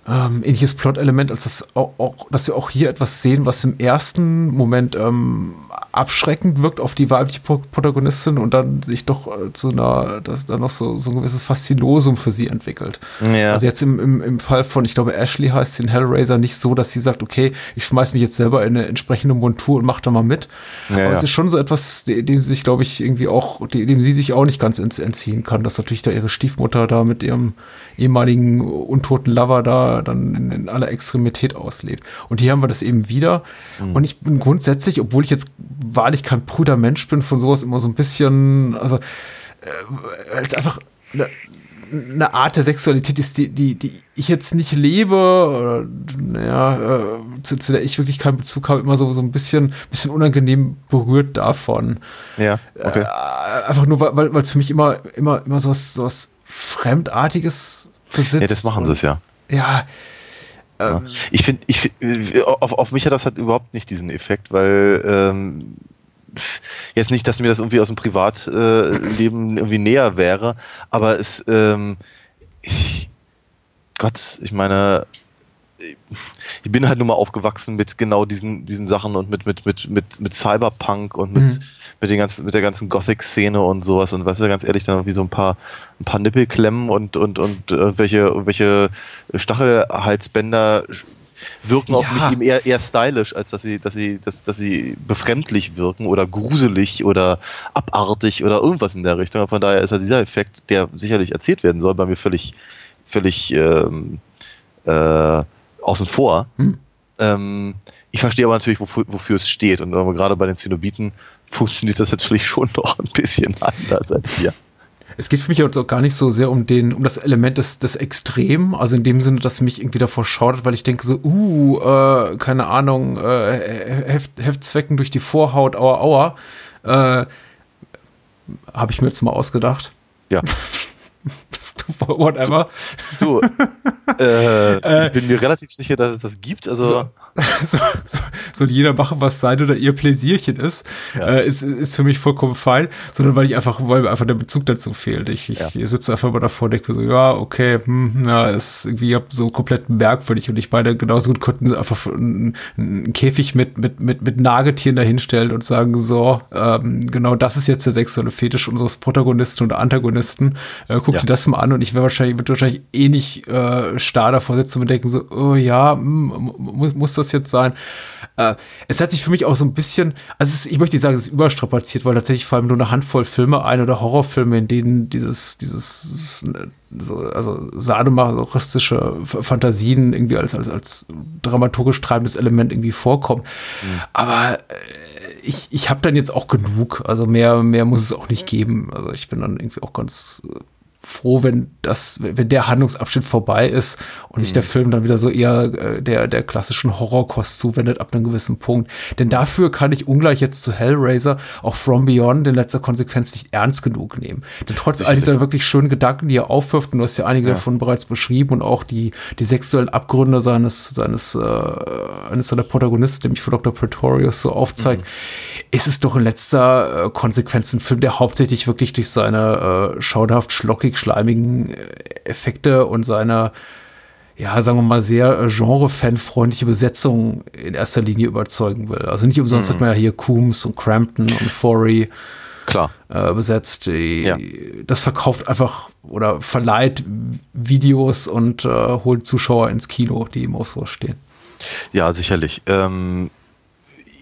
ähm, ähnliches Plot-Element, als das auch, auch, dass wir auch hier etwas sehen, was im ersten Moment ähm, abschreckend wirkt auf die weibliche Protagonistin und dann sich doch äh, zu einer, dass dann noch so, so ein gewisses Faszinosum für sie entwickelt. Ja. Also jetzt im, im, im Fall von, ich glaube, Ashley heißt sie in Hellraiser nicht so, dass sie sagt, okay, ich schmeiß mich jetzt selber in eine entsprechende Montur und mach da mal mit. Ja, Aber es ist schon so etwas, dem sie sich, glaube ich, irgendwie auch, dem sie sich auch nicht ganz entziehen kann, dass natürlich da ihre Stiefmutter da mit ihrem ehemaligen untoten Lover da dann in, in aller Extremität auslebt. Und hier haben wir das eben wieder. Mhm. Und ich bin grundsätzlich, obwohl ich jetzt wahrlich kein prüder Mensch bin, von sowas immer so ein bisschen, also, äh, als einfach eine, eine Art der Sexualität ist, die, die, die ich jetzt nicht lebe, oder, naja, äh, zu, zu der ich wirklich keinen Bezug habe, immer so, so ein bisschen, bisschen unangenehm berührt davon. Ja, okay. Äh, einfach nur, weil weil es für mich immer, immer, immer so was, so was Fremdartiges besitzt. Ja, das machen sie es ja. Ja. Ja. Ähm, Ich finde, ich, find, äh, auf, auf mich hat das halt überhaupt nicht diesen Effekt, weil ähm, jetzt nicht, dass mir das irgendwie aus dem Privatleben irgendwie näher wäre, aber es, ähm, ich, Gott, ich meine, ich bin halt nur mal aufgewachsen mit genau diesen, diesen Sachen und mit, mit, mit, mit, mit Cyberpunk und mit, Mhm. Mit, den ganzen, mit der ganzen Gothic-Szene und sowas und weißt du, ganz ehrlich, dann irgendwie so ein paar, ein paar Nippelklemmen und, und, und äh, welche, welche Stachelhalsbänder wirken auf Ja. mich eben eher, eher stylisch, als dass sie, dass sie, dass, dass sie befremdlich wirken oder gruselig oder abartig oder irgendwas in der Richtung. Von daher ist ja dieser Effekt, der sicherlich erzählt werden soll, bei mir völlig, völlig ähm, äh, außen vor. Hm. Ähm, ich verstehe aber natürlich, wofür, wofür es steht. Und gerade bei den Zenobiten funktioniert das natürlich schon noch ein bisschen anders als hier. Es geht für mich jetzt auch gar nicht so sehr um den, um das Element des, des Extrem, also in dem Sinne, dass mich irgendwie davor schaudert, weil ich denke so, uh, äh, keine Ahnung, äh, Heft, Heftzwecken durch die Vorhaut, aua, aua, äh, habe ich mir jetzt mal ausgedacht. Ja. Whatever. Du, äh, ich bin mir relativ sicher, dass es das gibt. Also, So. so, so, soll jeder machen, was sein oder ihr Pläsierchen ist, Ja. äh, ist, ist für mich vollkommen fein, sondern weil ich einfach, weil mir einfach der Bezug dazu fehlt. Ich, ich Ja. sitze einfach mal davor und denke mir so, ja, okay, hm, ja, ist irgendwie so komplett merkwürdig und ich meine, genauso gut könnten sie einfach einen, einen Käfig mit, mit, mit, mit Nagetieren dahinstellen und sagen, so, ähm, genau das ist jetzt der sexuelle Fetisch unseres Protagonisten und Antagonisten. Äh, guck Ja. dir das mal an und ich wäre wahrscheinlich, würde wahrscheinlich eh nicht äh, starr davor sitzen und denken so, oh ja, hm, muss, muss das jetzt sein? Äh, es hat sich für mich auch so ein bisschen, also ist, ich möchte nicht sagen, es ist überstrapaziert, weil tatsächlich vor allem nur eine Handvoll Filme ein oder Horrorfilme, in denen dieses, dieses, so, also sadomasochistische Fantasien irgendwie als, als, als dramaturgisch treibendes Element irgendwie vorkommen. Aber äh, ich, ich habe dann jetzt auch genug. Also mehr, mehr muss es auch nicht geben. Also ich bin dann irgendwie auch ganz äh, froh, wenn das, wenn der Handlungsabschnitt vorbei ist und sich der Film dann wieder so eher äh, der, der klassischen Horrorkost zuwendet ab einem gewissen Punkt. Denn dafür kann ich ungleich jetzt zu Hellraiser auch From Beyond in letzter Konsequenz nicht ernst genug nehmen. Denn trotz all dieser wirklich schönen Gedanken, die er aufwirft, und du hast ja einige Ja. davon bereits beschrieben und auch die, die sexuellen Abgründe seines, seines, äh, eines seiner Protagonisten, nämlich von Dr. Pretorius, so aufzeigt, ist es doch in letzter äh, Konsequenz ein Film, der hauptsächlich wirklich durch seine äh, schauderhaft schlockig schleimigen äh, Effekte und seine ja, sagen wir mal, sehr äh, genre-fanfreundliche Besetzung in erster Linie überzeugen will. Also nicht umsonst hat man ja hier Coombs und Crampton und Forey klar. äh, besetzt. Ja. Das verkauft einfach oder verleiht Videos und äh, holt Zuschauer ins Kino, die im Auswahl stehen. Ja, sicherlich. Ähm,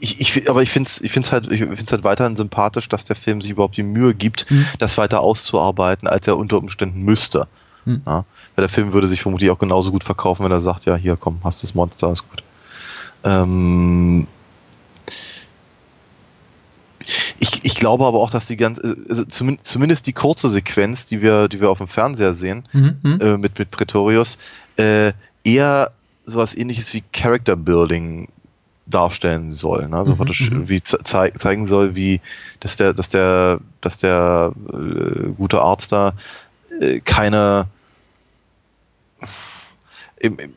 ich, ich, aber ich finde es ich find's halt, ich find's halt weiterhin sympathisch, dass der Film sich überhaupt die Mühe gibt, Mhm. das weiter auszuarbeiten, als er unter Umständen müsste. Mhm. Ja? Weil der Film würde sich vermutlich auch genauso gut verkaufen, wenn er sagt, ja, hier, komm, hast das Monster, ist gut. Ähm, ich, ich glaube aber auch, dass die ganze, also zumin- zumindest die kurze Sequenz, die wir, die wir auf dem Fernseher sehen, Mhm. äh, mit, mit Pretorius, äh, eher sowas ähnliches wie Character Building darstellen soll. Ne? Also Mhm, praktisch mhm. wie ze zei zeigen soll, wie dass der, dass der, dass der äh, gute Arzt da äh, keine im, im,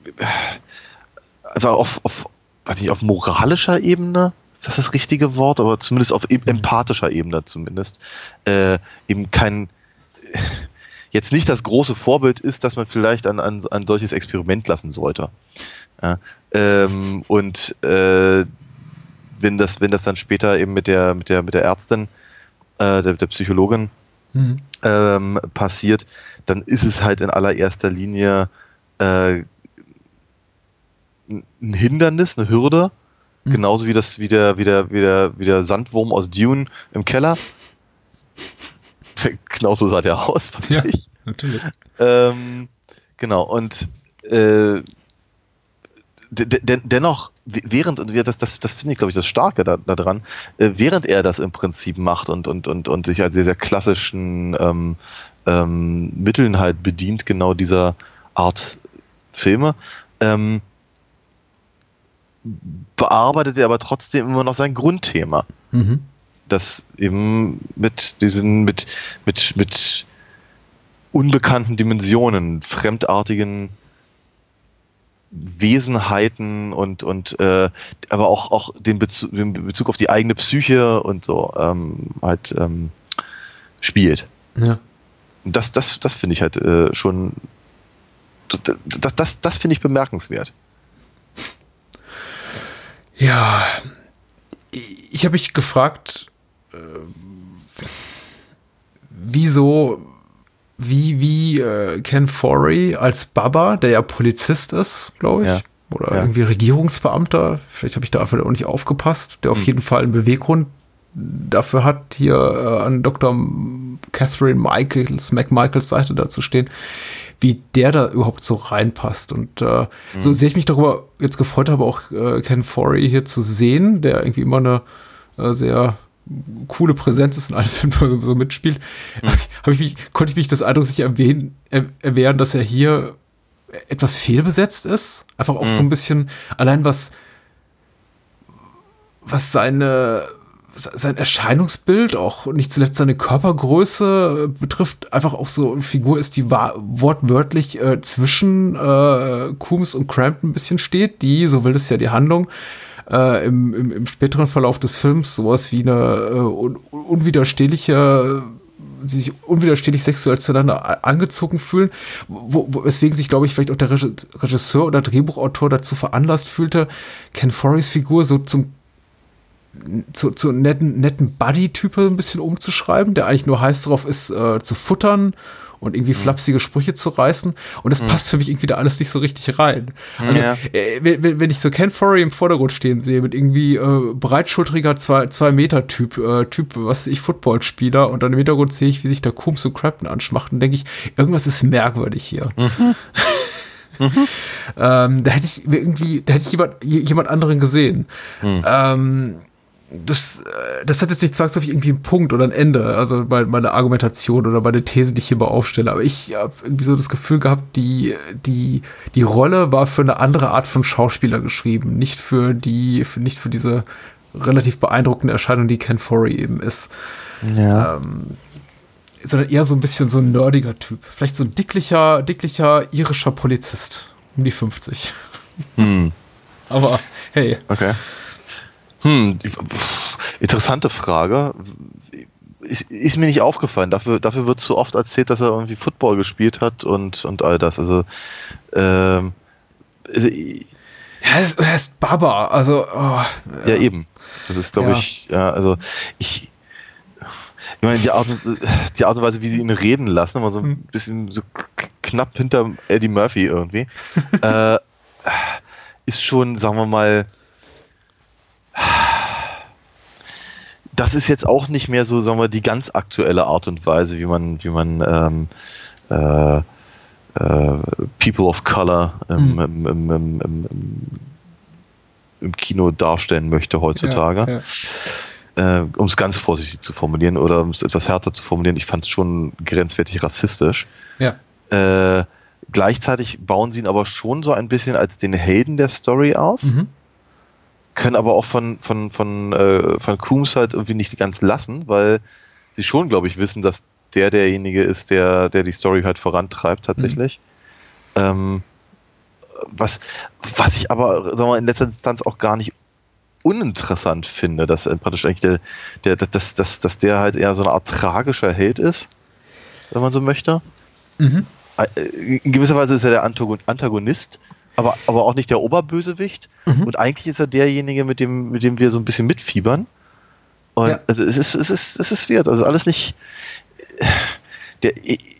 einfach auf, auf, weiß nicht, auf moralischer Ebene, ist das das richtige Wort, aber zumindest auf e- empathischer Ebene zumindest, äh, eben kein jetzt nicht das große Vorbild ist, dass man vielleicht an ein, ein solches Experiment lassen sollte. Ja, ähm, und äh, wenn das, wenn das dann später eben mit der, mit der, mit der Ärztin, äh, der, der Psychologin Mhm. ähm, passiert, dann ist es halt in allererster Linie äh, ein Hindernis, eine Hürde, Mhm. genauso wie das, wie der, wie der, wie der, wie der Sandwurm aus Dune im Keller. genauso sah der aus, fand Ja. ich. Natürlich. Ähm, genau, und äh, de de dennoch, während, und das, das, das finde ich, glaube ich, das Starke da, daran, äh, während er das im Prinzip macht und, und, und, und sich als sehr, sehr klassischen ähm, ähm, Mitteln halt bedient, genau dieser Art Filme. Ähm, bearbeitet er aber trotzdem immer noch sein Grundthema. Mhm. Das eben mit diesen, mit, mit, mit unbekannten Dimensionen, fremdartigen Wesenheiten und, und äh, aber auch, auch den, Bezug, den Bezug auf die eigene Psyche und so ähm, halt ähm, spielt. Ja. Und das, das, das finde ich halt äh, schon das, das, das finde ich bemerkenswert. Ja, ich habe mich gefragt, äh, wieso, wie, wie äh, Ken Forey als Baba, der ja Polizist ist, glaube ich, Ja. oder Ja. irgendwie Regierungsbeamter, vielleicht habe ich da einfach auch nicht aufgepasst, der auf Hm. jeden Fall einen Beweggrund dafür hat, hier äh, an Dr. Catherine Michaels, McMichaels Seite da zu stehen, wie der da überhaupt so reinpasst. Und äh, so sehr ich mich darüber jetzt gefreut habe, auch äh, Ken Forey hier zu sehen, der irgendwie immer eine äh, sehr coole Präsenz ist in allen Filmen, wo er so mitspielt, hab ich, hab ich mich, konnte ich mich das Eindruck sich erwähnen, er, erwehren, dass er hier etwas fehlbesetzt ist. Einfach auch so ein bisschen, allein was, was seine, sein Erscheinungsbild, auch nicht zuletzt seine Körpergröße äh, betrifft, einfach auch so eine Figur ist, die wortwörtlich äh, zwischen äh, Coombs und Crampton ein bisschen steht, die, so will es ja die Handlung, äh, im, im, im späteren Verlauf des Films sowas wie eine äh, un unwiderstehliche die sich unwiderstehlich sexuell zueinander angezogen fühlen, wo, wo, weswegen sich, glaube ich, vielleicht auch der Reg- Regisseur oder Drehbuchautor dazu veranlasst fühlte, Ken Foreys Figur so zum zu, zu netten, netten Buddy-Type ein bisschen umzuschreiben, der eigentlich nur heiß darauf ist, äh, zu futtern und irgendwie flapsige Sprüche zu reißen. Und das passt für mich irgendwie da alles nicht so richtig rein. Also, Ja. äh, wenn, wenn- ich so Ken Forey im Vordergrund stehen sehe, mit irgendwie äh, breitschultriger zwei, zwei Meter Typ, äh, Typ, was ich, Footballspieler, und dann im Hintergrund sehe ich, wie sich da Coombs und Crafton anschmachten, denke ich, irgendwas ist merkwürdig hier. Ähm, da hätte ich irgendwie, da hätte ich jemand, jemand anderen gesehen. Ähm, das, äh, das hat jetzt nicht zwangsläufig irgendwie einen Punkt oder ein Ende, also bei meiner Argumentation oder meine These, die ich hier mal aufstelle. Aber ich habe irgendwie so das Gefühl gehabt, die, die, die Rolle war für eine andere Art von Schauspieler geschrieben, nicht für die, für, nicht für diese relativ beeindruckende Erscheinung, die Ken Forey eben ist Ja. sondern eher so ein bisschen so ein nerdiger Typ. Vielleicht so ein dicklicher, dicklicher irischer Polizist. Um die 50. Hm. Aber hey, Okay. Hm, interessante Frage. Ist, ist mir nicht aufgefallen. Dafür, dafür wird zu oft erzählt, dass er irgendwie Football gespielt hat und, und all das. Also, ähm, also, ja, er ist, er ist Baba. Also, oh, ja, eben. Das ist, glaube Ja. ich, ja, also ich. Ich meine, die Art, und, die Art und Weise, wie sie ihn reden lassen, immer so ein Hm. bisschen so knapp hinter Eddie Murphy irgendwie, äh, ist schon, sagen wir mal, das ist jetzt auch nicht mehr so, sagen wir, die ganz aktuelle Art und Weise, wie man, wie man ähm, äh, äh, People of Color im, im, im, im, im, Kino darstellen möchte heutzutage. Ja, Äh, um es ganz vorsichtig zu formulieren oder um es etwas härter zu formulieren, ich fand es schon grenzwertig rassistisch. ja. Äh, gleichzeitig bauen sie ihn aber schon so ein bisschen als den Helden der Story auf, Mhm. Können aber auch von, von, von, äh, von Coombs halt irgendwie nicht ganz lassen, weil sie schon, glaube ich, wissen, dass der derjenige ist, der, der die Story halt vorantreibt tatsächlich. Ähm, was, was ich aber sagen wir, mal, in letzter Instanz auch gar nicht uninteressant finde, dass äh, praktisch eigentlich der, der, dass, dass, dass der halt eher so eine Art tragischer Held ist, wenn man so möchte. Mhm. Äh, In gewisser Weise ist er der Antagon- Antagonist, aber, aber auch nicht der Oberbösewicht. Mhm. Und eigentlich ist er derjenige, mit dem, mit dem wir so ein bisschen mitfiebern. Und Ja. also es ist, es ist, es ist wert. Also alles nicht. Der, ich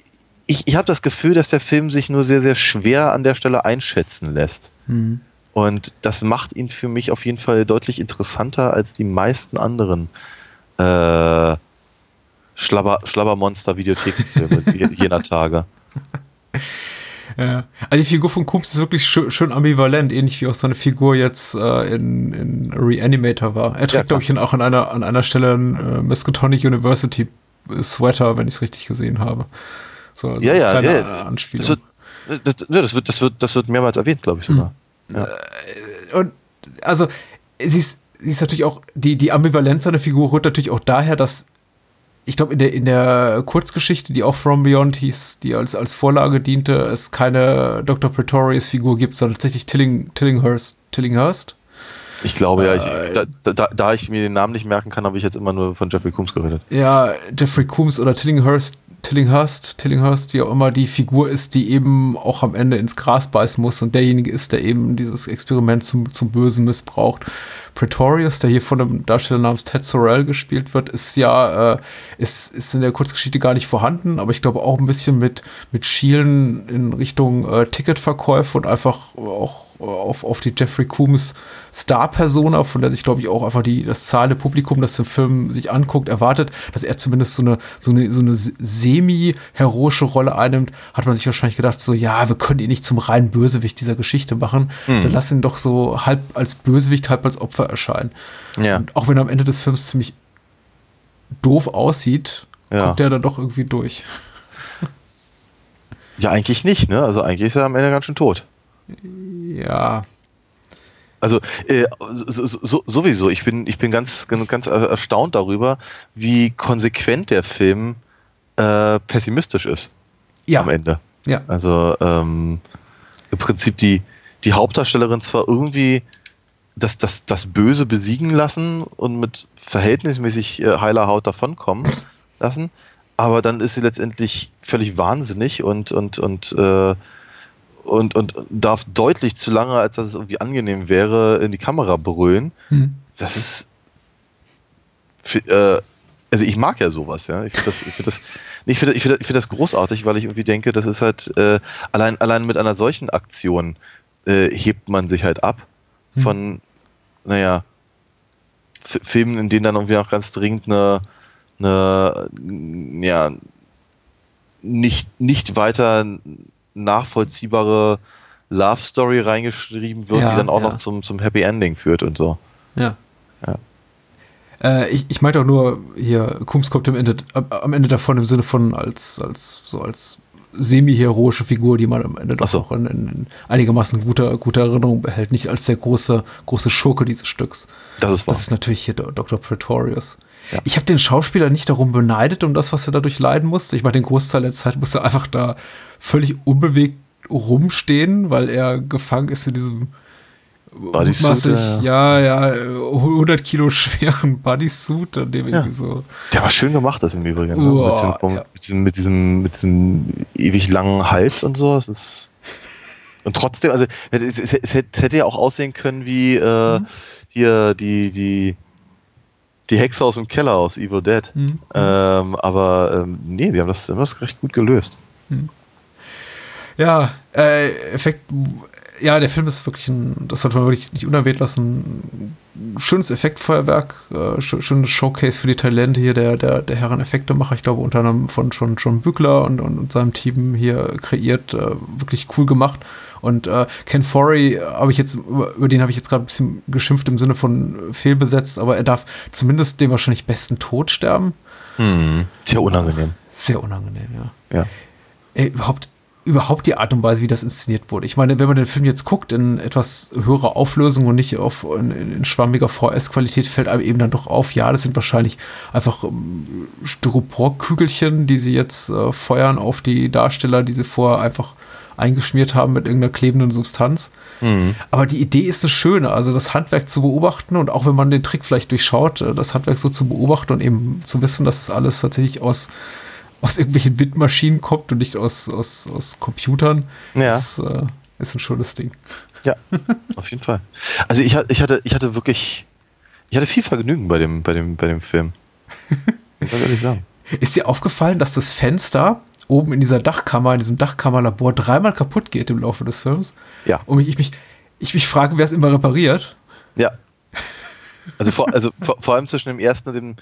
ich habe das Gefühl, dass der Film sich nur sehr, sehr schwer an der Stelle einschätzen lässt. Mhm. Und das macht ihn für mich auf jeden Fall deutlich interessanter als die meisten anderen äh, Schlabber, Schlabbermonster-Videothekenfilme je- jener Tage. Ja. Also die Figur von Coombs ist wirklich schön, schön ambivalent, ähnlich wie auch seine Figur jetzt äh, in, in Reanimator war. Er Ja, trägt, glaube ich, auch an einer, an einer Stelle einen äh, Miskatonic University Sweater, wenn ich es richtig gesehen habe. So, so Ja, ja, kleine ja. Anspielung. wird, das, ja, das, wird, das, wird, das wird mehrmals erwähnt, glaube ich sogar. und also sie ist, sie ist natürlich auch, die, die Ambivalenz seiner Figur rührt natürlich auch daher, dass ich glaube, in der, in der Kurzgeschichte, die auch From Beyond hieß, die als, als Vorlage diente, es keine Dr. Pretorius Figur gibt, sondern tatsächlich Tilling, Tillinghurst. Tillinghurst? Ich glaube ja, Äh, ich, da, da, da ich mir den Namen nicht merken kann, habe ich jetzt immer nur von Jeffrey Coombs geredet. Ja, Jeffrey Coombs oder Tillinghurst, Tillinghurst, Tillinghurst, wie auch immer die Figur ist, die eben auch am Ende ins Gras beißen muss und derjenige ist, der eben dieses Experiment zum, zum Bösen missbraucht. Pretorius, der hier von einem Darsteller namens Ted Sorrell gespielt wird, ist ja, äh, ist, ist in der Kurzgeschichte gar nicht vorhanden, aber ich glaube auch ein bisschen mit, mit Schielen in Richtung äh, Ticketverkäufe und einfach auch auf, auf die Jeffrey Coombs Star-Persona, von der sich, glaube ich, auch einfach die, das zahlende Publikum, das den Film sich anguckt, erwartet, dass er zumindest so eine, so eine, so eine semi-heroische Rolle einnimmt, hat man sich wahrscheinlich gedacht, so, ja, wir können ihn nicht zum reinen Bösewicht dieser Geschichte machen, dann lass ihn doch so halb als Bösewicht, halb als Opfer erscheinen. Ja. Und auch wenn er am Ende des Films ziemlich doof aussieht, Ja. kommt er dann doch irgendwie durch. Ja, eigentlich nicht, ne? Also eigentlich ist er am Ende ganz schön tot. Ja, Also äh, so, so, sowieso, ich bin, ich bin ganz, ganz, ganz erstaunt darüber, wie konsequent der Film äh, pessimistisch ist ja, am Ende. ja. Also ähm, im Prinzip die, die Hauptdarstellerin zwar irgendwie das, das, das Böse besiegen lassen und mit verhältnismäßig äh, heiler Haut davonkommen lassen, aber dann ist sie letztendlich völlig wahnsinnig und, und, und, äh, und, und darf deutlich zu lange, als dass es irgendwie angenehm wäre, in die Kamera brüllen. Hm. Das ist. Äh, also ich mag ja sowas, ja. Ich finde das, ich finde das, ich finde, ich finde, ich finde das großartig, weil ich irgendwie denke, das ist halt äh, allein, allein mit einer solchen Aktion äh, hebt man sich halt ab Hm. von, naja, F Filmen, in denen dann irgendwie auch ganz dringend eine, eine ja, nicht, nicht weiter nachvollziehbare Love Story reingeschrieben wird, Ja, die dann auch ja. noch zum, zum Happy Ending führt und so. Ja. Ja. Äh, ich, ich meinte auch nur, hier, Kums kommt am Ende, am, am Ende davon im Sinne von als, als, so als semi-heroische Figur, die man am Ende doch so. auch in, in, in einigermaßen guter, guter Erinnerung behält, nicht als der große, große Schurke dieses Stücks. Das ist wahr. Das ist natürlich hier Dr. Pretorius. Ja. Ich habe den Schauspieler nicht darum beneidet, um das, was er dadurch leiden musste. Ich meine, den Großteil der Zeit musste er einfach da völlig unbewegt rumstehen, weil er gefangen ist in diesem Bodysuit, ja, ja, 100 Kilo schweren Bodysuit, an dem Ja. irgendwie so. Der war schön gemacht, das im Übrigen. ne? Uah, mit, diesem, vom- ja. mit, diesem, mit, diesem, mit diesem ewig langen Hals und so. Das ist und trotzdem, also es, es, es, es hätte- ja auch aussehen können wie äh, hier die, die, die Hexe aus dem Keller aus Evil Dead. Hm. Ähm, aber ähm, nee, sie haben das, haben das recht gut gelöst. Ja, äh, Effekt, ja, der Film ist wirklich ein, das sollte man wirklich nicht unerwähnt lassen, ein schönes Effektfeuerwerk, äh, sch- schönes Showcase für die Talente hier der, der, der Herren Effektemacher, ich glaube unter anderem von John, John Bückler und, und, und seinem Team hier kreiert, äh, wirklich cool gemacht. Und äh, Ken Forey habe ich jetzt, über über den habe ich jetzt gerade ein bisschen geschimpft im Sinne von fehlbesetzt, aber er darf zumindest den wahrscheinlich besten Tod sterben. Hm, sehr unangenehm. Sehr unangenehm, ja. Ja. Ey, überhaupt, überhaupt die Art und Weise, wie das inszeniert wurde. Ich meine, wenn man den Film jetzt guckt in etwas höherer Auflösung und nicht auf in, in schwammiger VS-Qualität, fällt einem eben dann doch auf, ja, das sind wahrscheinlich einfach ähm, Styroporkügelchen, die sie jetzt äh, feuern auf die Darsteller, die sie vorher einfach eingeschmiert haben mit irgendeiner klebenden Substanz. Hm. Aber die Idee ist eine schöne, also das Handwerk zu beobachten und auch wenn man den Trick vielleicht durchschaut, äh, das Handwerk so zu beobachten und eben zu wissen, dass es alles tatsächlich aus, aus irgendwelchen Windmaschinen kommt und nicht aus, aus, aus Computern, Ja. das äh, ist ein schönes Ding. Ja, auf jeden Fall. Also ich, hatte- ich hatte, ich hatte wirklich, ich hatte viel Vergnügen bei dem, bei dem, bei dem Film. Ich. Ist dir aufgefallen, dass das Fenster oben in dieser Dachkammer, in diesem Dachkammerlabor dreimal kaputt geht im Laufe des Films? Ja. Und ich mich, ich mich frage, wer es immer repariert. Ja. Also vor, also vor, vor allem zwischen dem ersten und dem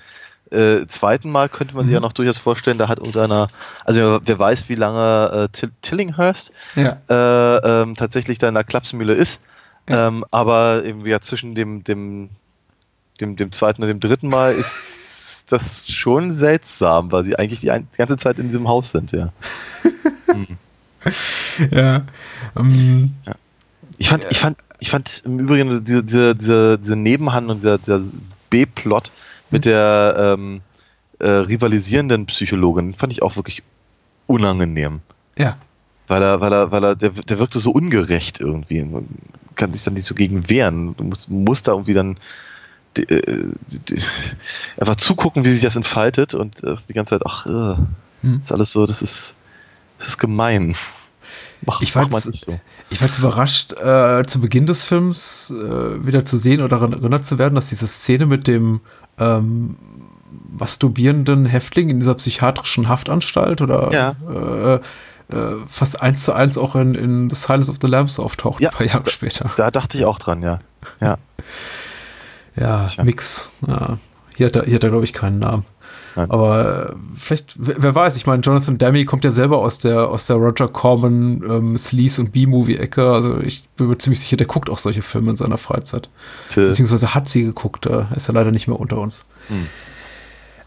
äh, zweiten Mal könnte man sich ja noch durchaus vorstellen, da hat irgendeiner, also wer, weiß, wie lange äh, Till, Tillinghurst Ja. äh, ähm, tatsächlich da in der Klapsmühle ist, ähm, aber eben ja zwischen dem, dem, dem, dem zweiten und dem dritten Mal ist das schon seltsam, weil sie eigentlich die, die ganze Zeit in diesem Haus sind, ja. ja. Ähm, Ich fand, ich fand, ich fand im Übrigen diese, diese, diese, diese Nebenhandlung, dieser, dieser B-Plot mit der ähm, äh, rivalisierenden Psychologin, fand ich auch wirklich unangenehm. ja. Weil er, weil er, weil er, der, der wirkte so ungerecht irgendwie. Man kann sich dann nicht so gegen wehren. Du musst, musst da irgendwie dann äh, einfach zugucken, wie sich das entfaltet und äh, die ganze Zeit, ach, äh, Hm. ist alles so, das ist, das ist gemein. Mach, Ich mal nicht so. Ich war jetzt überrascht, äh, zu Beginn des Films äh, wieder zu sehen oder daran erinnert zu werden, dass diese Szene mit dem ähm, masturbierenden Häftling in dieser psychiatrischen Haftanstalt oder Ja. äh, äh, fast eins zu eins auch in, in The Silence of the Lambs auftaucht, Ja, ein paar Jahre da- später. Da dachte ich auch dran, ja. Ja. Ja. Mix. Ja. Hier hat er, hier hat er glaube ich, keinen Namen. Nein. Aber äh, vielleicht, wer, weiß, ich meine, Jonathan Demme kommt ja selber aus der, aus der Roger Corman ähm, Sleaze- und B-Movie-Ecke. Also ich bin mir ziemlich sicher, der guckt auch solche Filme in seiner Freizeit. Till. Beziehungsweise hat sie geguckt. Äh, ist ja leider nicht mehr unter uns. Hm.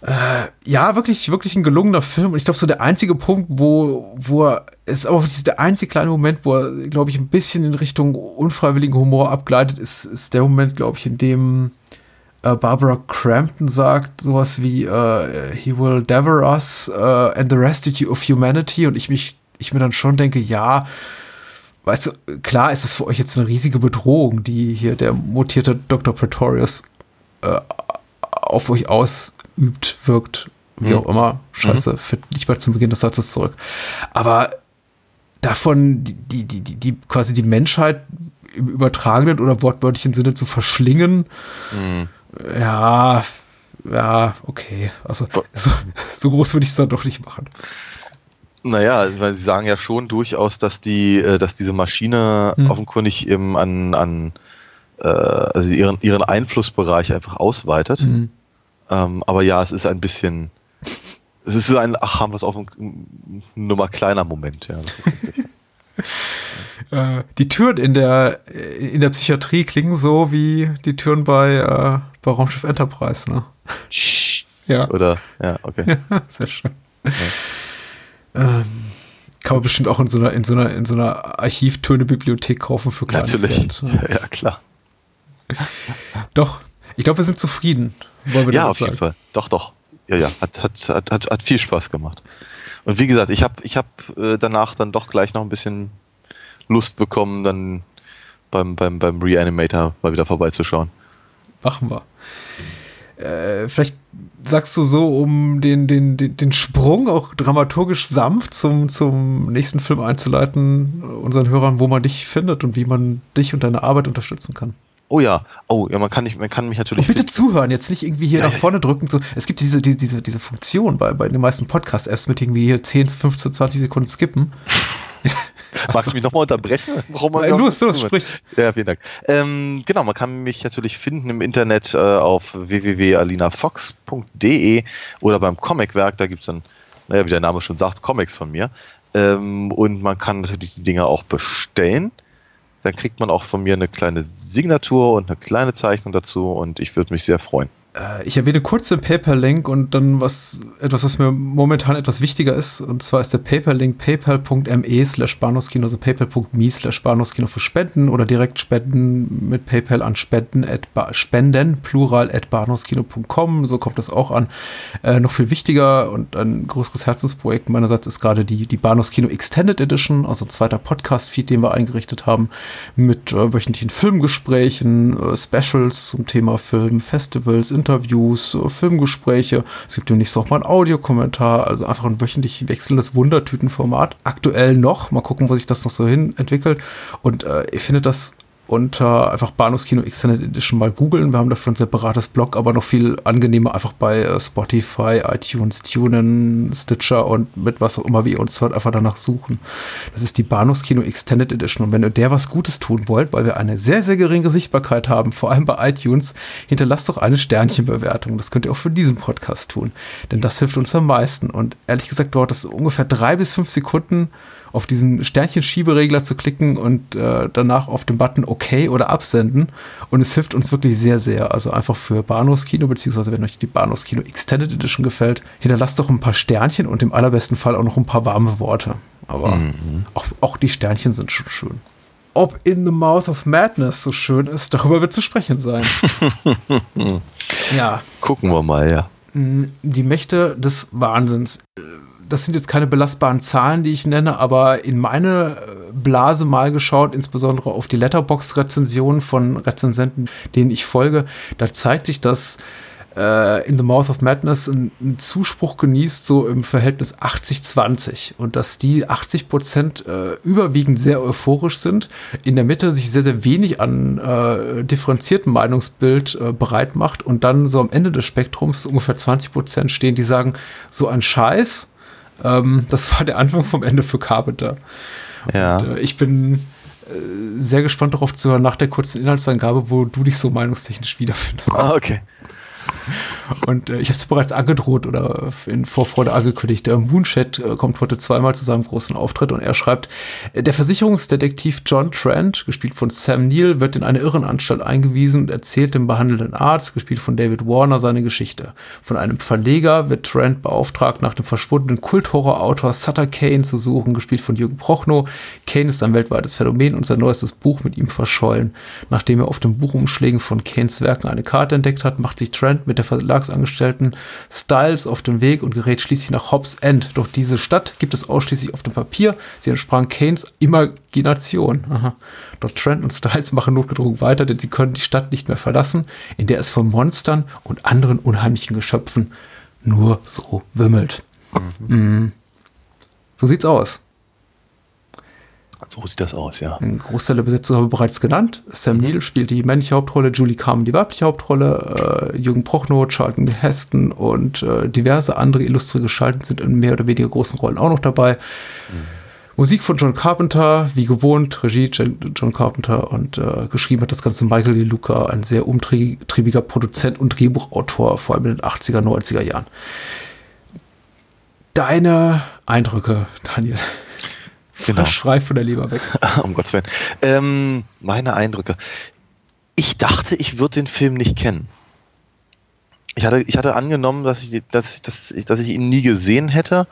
Äh, ja, wirklich, wirklich ein gelungener Film. Und ich glaube, so der einzige Punkt, wo, wo er, es ist aber wirklich der einzige kleine Moment, wo er, glaube ich, ein bisschen in Richtung unfreiwilligen Humor abgleitet, ist, ist der Moment, glaube ich, in dem äh, Barbara Crampton sagt sowas wie äh, He will devour us uh, and the rest of humanity und ich mich, ich mir dann schon denke, ja, weißt du, klar ist es für euch jetzt eine riesige Bedrohung, die hier der mutierte Dr. Pretorius äh, auf euch ausübt, wirkt, wie Mhm. auch immer. Scheiße, fit nicht mal zum Beginn des Satzes zurück. Aber davon die, die, die, die, quasi die Menschheit im übertragenen oder wortwörtlichen Sinne zu verschlingen, Hm. Ja, ja, okay. Also so, so groß würde ich es dann doch nicht machen. Naja, weil sie sagen ja schon durchaus, dass die, äh, dass diese Maschine Hm. offenkundig eben an, an äh, also ihren, ihren Einflussbereich einfach ausweitet. Mhm. Ähm, aber ja, es ist ein bisschen, es ist so ein, ach, haben wir es auf ein Nummer kleiner Moment, ja. Äh, die Türen in der, in der Psychiatrie klingen so wie die Türen bei, äh, bei Raumschiff Enterprise, ne? Shh. Ja, Oder, ja, okay. sehr schön. Ähm, kann man bestimmt auch in so einer, in so einer, in so einer Archivtöne-Bibliothek kaufen für kleines Natürlich. Geld. ne? Ja, klar. Doch, ich glaube, wir sind zufrieden. Wollen wir Ja, auf jeden sagen. Fall. Doch, doch. Ja, ja, hat, hat, hat, hat, hat viel Spaß gemacht. Und wie gesagt, ich habe ich hab, äh, danach dann doch gleich noch ein bisschen Lust bekommen, dann beim, beim, beim Reanimator mal wieder vorbeizuschauen. Machen wir. Äh, vielleicht sagst du so, um den, den, den, den Sprung auch dramaturgisch sanft zum, zum nächsten Film einzuleiten, unseren Hörern, wo man dich findet und wie man dich und deine Arbeit unterstützen kann. Oh ja, oh ja, man kann, nicht, man kann mich natürlich. Und bitte finden. zuhören, jetzt nicht irgendwie hier nach vorne drücken. So. Es gibt diese, diese, diese, diese Funktion bei, bei den meisten Podcast-Apps mit irgendwie hier 10, 15, 20 Sekunden skippen. Magst du mich nochmal unterbrechen? Warum Äh, los, los, sprich. Ja, vielen Dank. Ähm, genau, man kann mich natürlich finden im Internet äh, auf www.alinafox.de oder beim Comicwerk. Da gibt es dann, naja, wie der Name schon sagt, Comics von mir. Ähm, und man kann natürlich die Dinge auch bestellen. Dann kriegt man auch von mir eine kleine Signatur und eine kleine Zeichnung dazu und ich würde mich sehr freuen. Äh, ich erwähne kurz den PayPal-Link und dann was, etwas, was mir momentan etwas wichtiger ist. Und zwar ist der PayPal-Link paypal.me slash Bahnhofskino, also paypal.me slash Bahnhofskino für Spenden oder direkt Spenden mit PayPal an Spenden, at Spenden, plural at bahnhofskino.com. So kommt das auch an. Äh, noch viel wichtiger und ein größeres Herzensprojekt meinerseits ist gerade die, die Bahnhofskino Extended Edition, also ein zweiter Podcast-Feed, den wir eingerichtet haben, mit äh, wöchentlichen Filmgesprächen, äh, Specials zum Thema Film, Festivals, Interviews, äh, Filmgespräche. Es gibt demnächst auch mal einen Audiokommentar, also einfach ein wöchentlich wechselndes Wundertütenformat. Aktuell noch, mal gucken, wo sich das noch so hin entwickelt. Und äh, ihr findet das unter einfach Bahnhofskino Extended Edition mal googeln. Wir haben dafür ein separates Blog, aber noch viel angenehmer einfach bei äh, Spotify, iTunes, TuneIn, Stitcher und mit was auch immer wie ihr uns hört, einfach danach suchen. Das ist die Bahnhofskino Extended Edition. Und wenn ihr der was Gutes tun wollt, weil wir eine sehr, sehr geringe Sichtbarkeit haben, vor allem bei iTunes, hinterlasst doch eine Sternchenbewertung. Das könnt ihr auch für diesen Podcast tun. Denn das hilft uns am meisten. Und ehrlich gesagt dauert das ungefähr drei bis fünf Sekunden auf diesen Sternchen-Schieberegler zu klicken und äh, danach auf den Button OK oder absenden. Und es hilft uns wirklich sehr, sehr. Also einfach für Bahnhofskino, beziehungsweise wenn euch die Bahnhofskino Extended Edition gefällt, hinterlasst doch ein paar Sternchen und im allerbesten Fall auch noch ein paar warme Worte. Aber Mhm. auch, auch die Sternchen sind schon schön. Ob In the Mouth of Madness so schön ist, darüber wird zu sprechen sein. ja, Gucken wir mal, ja. die Mächte des Wahnsinns. Das sind jetzt keine belastbaren Zahlen, die ich nenne, aber in meine äh, Blase mal geschaut, insbesondere auf die Letterbox-Rezensionen von Rezensenten, denen ich folge, da zeigt sich, dass äh, In the Mouth of Madness einen Zuspruch genießt, so im Verhältnis 80-20 und dass die 80 Prozent äh, überwiegend sehr euphorisch sind, in der Mitte sich sehr, sehr wenig an äh, differenziertem Meinungsbild äh, bereit macht und dann so am Ende des Spektrums so ungefähr 20 Prozent stehen, die sagen, so ein Scheiß, ähm, das war der Anfang vom Ende für Carpenter. Ja. Und, äh, ich bin äh, sehr gespannt darauf zu hören, nach der kurzen Inhaltsangabe, wo du dich so meinungstechnisch wiederfindest. Ah, okay. Und äh, ich habe es bereits angedroht oder in Vorfreude angekündigt. Der Moonshot äh, kommt heute zweimal zu seinem großen Auftritt und er schreibt, äh, der Versicherungsdetektiv John Trent, gespielt von Sam Neill, wird in eine Irrenanstalt eingewiesen und erzählt dem behandelnden Arzt, gespielt von David Warner, seine Geschichte. Von einem Verleger wird Trent beauftragt, nach dem verschwundenen Kulthorrorautor Sutter Kane zu suchen, gespielt von Jürgen Prochnow. Kane ist ein weltweites Phänomen und sein neuestes Buch mit ihm verschollen. Nachdem er auf den Buchumschlägen von Kanes Werken eine Karte entdeckt hat, macht sich Trent mit der Verlagsangestellten Styles auf den Weg und gerät schließlich nach Hobbs End. Doch diese Stadt gibt es ausschließlich auf dem Papier. Sie entsprang Kanes Imagination. Aha. Doch Trent und Styles machen notgedrungen weiter, denn sie können die Stadt nicht mehr verlassen, in der es von Monstern und anderen unheimlichen Geschöpfen nur so wimmelt. Mhm. So sieht's aus. So sieht das aus, ja. Ein Großteil der Besetzung habe ich bereits genannt. Sam Neill spielt die männliche Hauptrolle, Julie Carmen die weibliche Hauptrolle, äh, Jürgen Prochnow, Charlton Heston und äh, diverse andere illustre Gestalten sind in mehr oder weniger großen Rollen auch noch dabei. Musik von John Carpenter, wie gewohnt, Regie John Carpenter und äh, geschrieben hat das Ganze Michael De Luca, ein sehr umtriebiger Produzent und Drehbuchautor, vor allem in den 80er, 90er Jahren. Deine Eindrücke, Daniel. Genau. Frisch frei von der Leber weg. um Gottes Willen. Ähm, meine Eindrücke. Ich dachte, ich würde den Film nicht kennen. Ich hatte, ich hatte angenommen, dass ich, dass, ich- dass, ich, dass ich ihn nie gesehen hätte,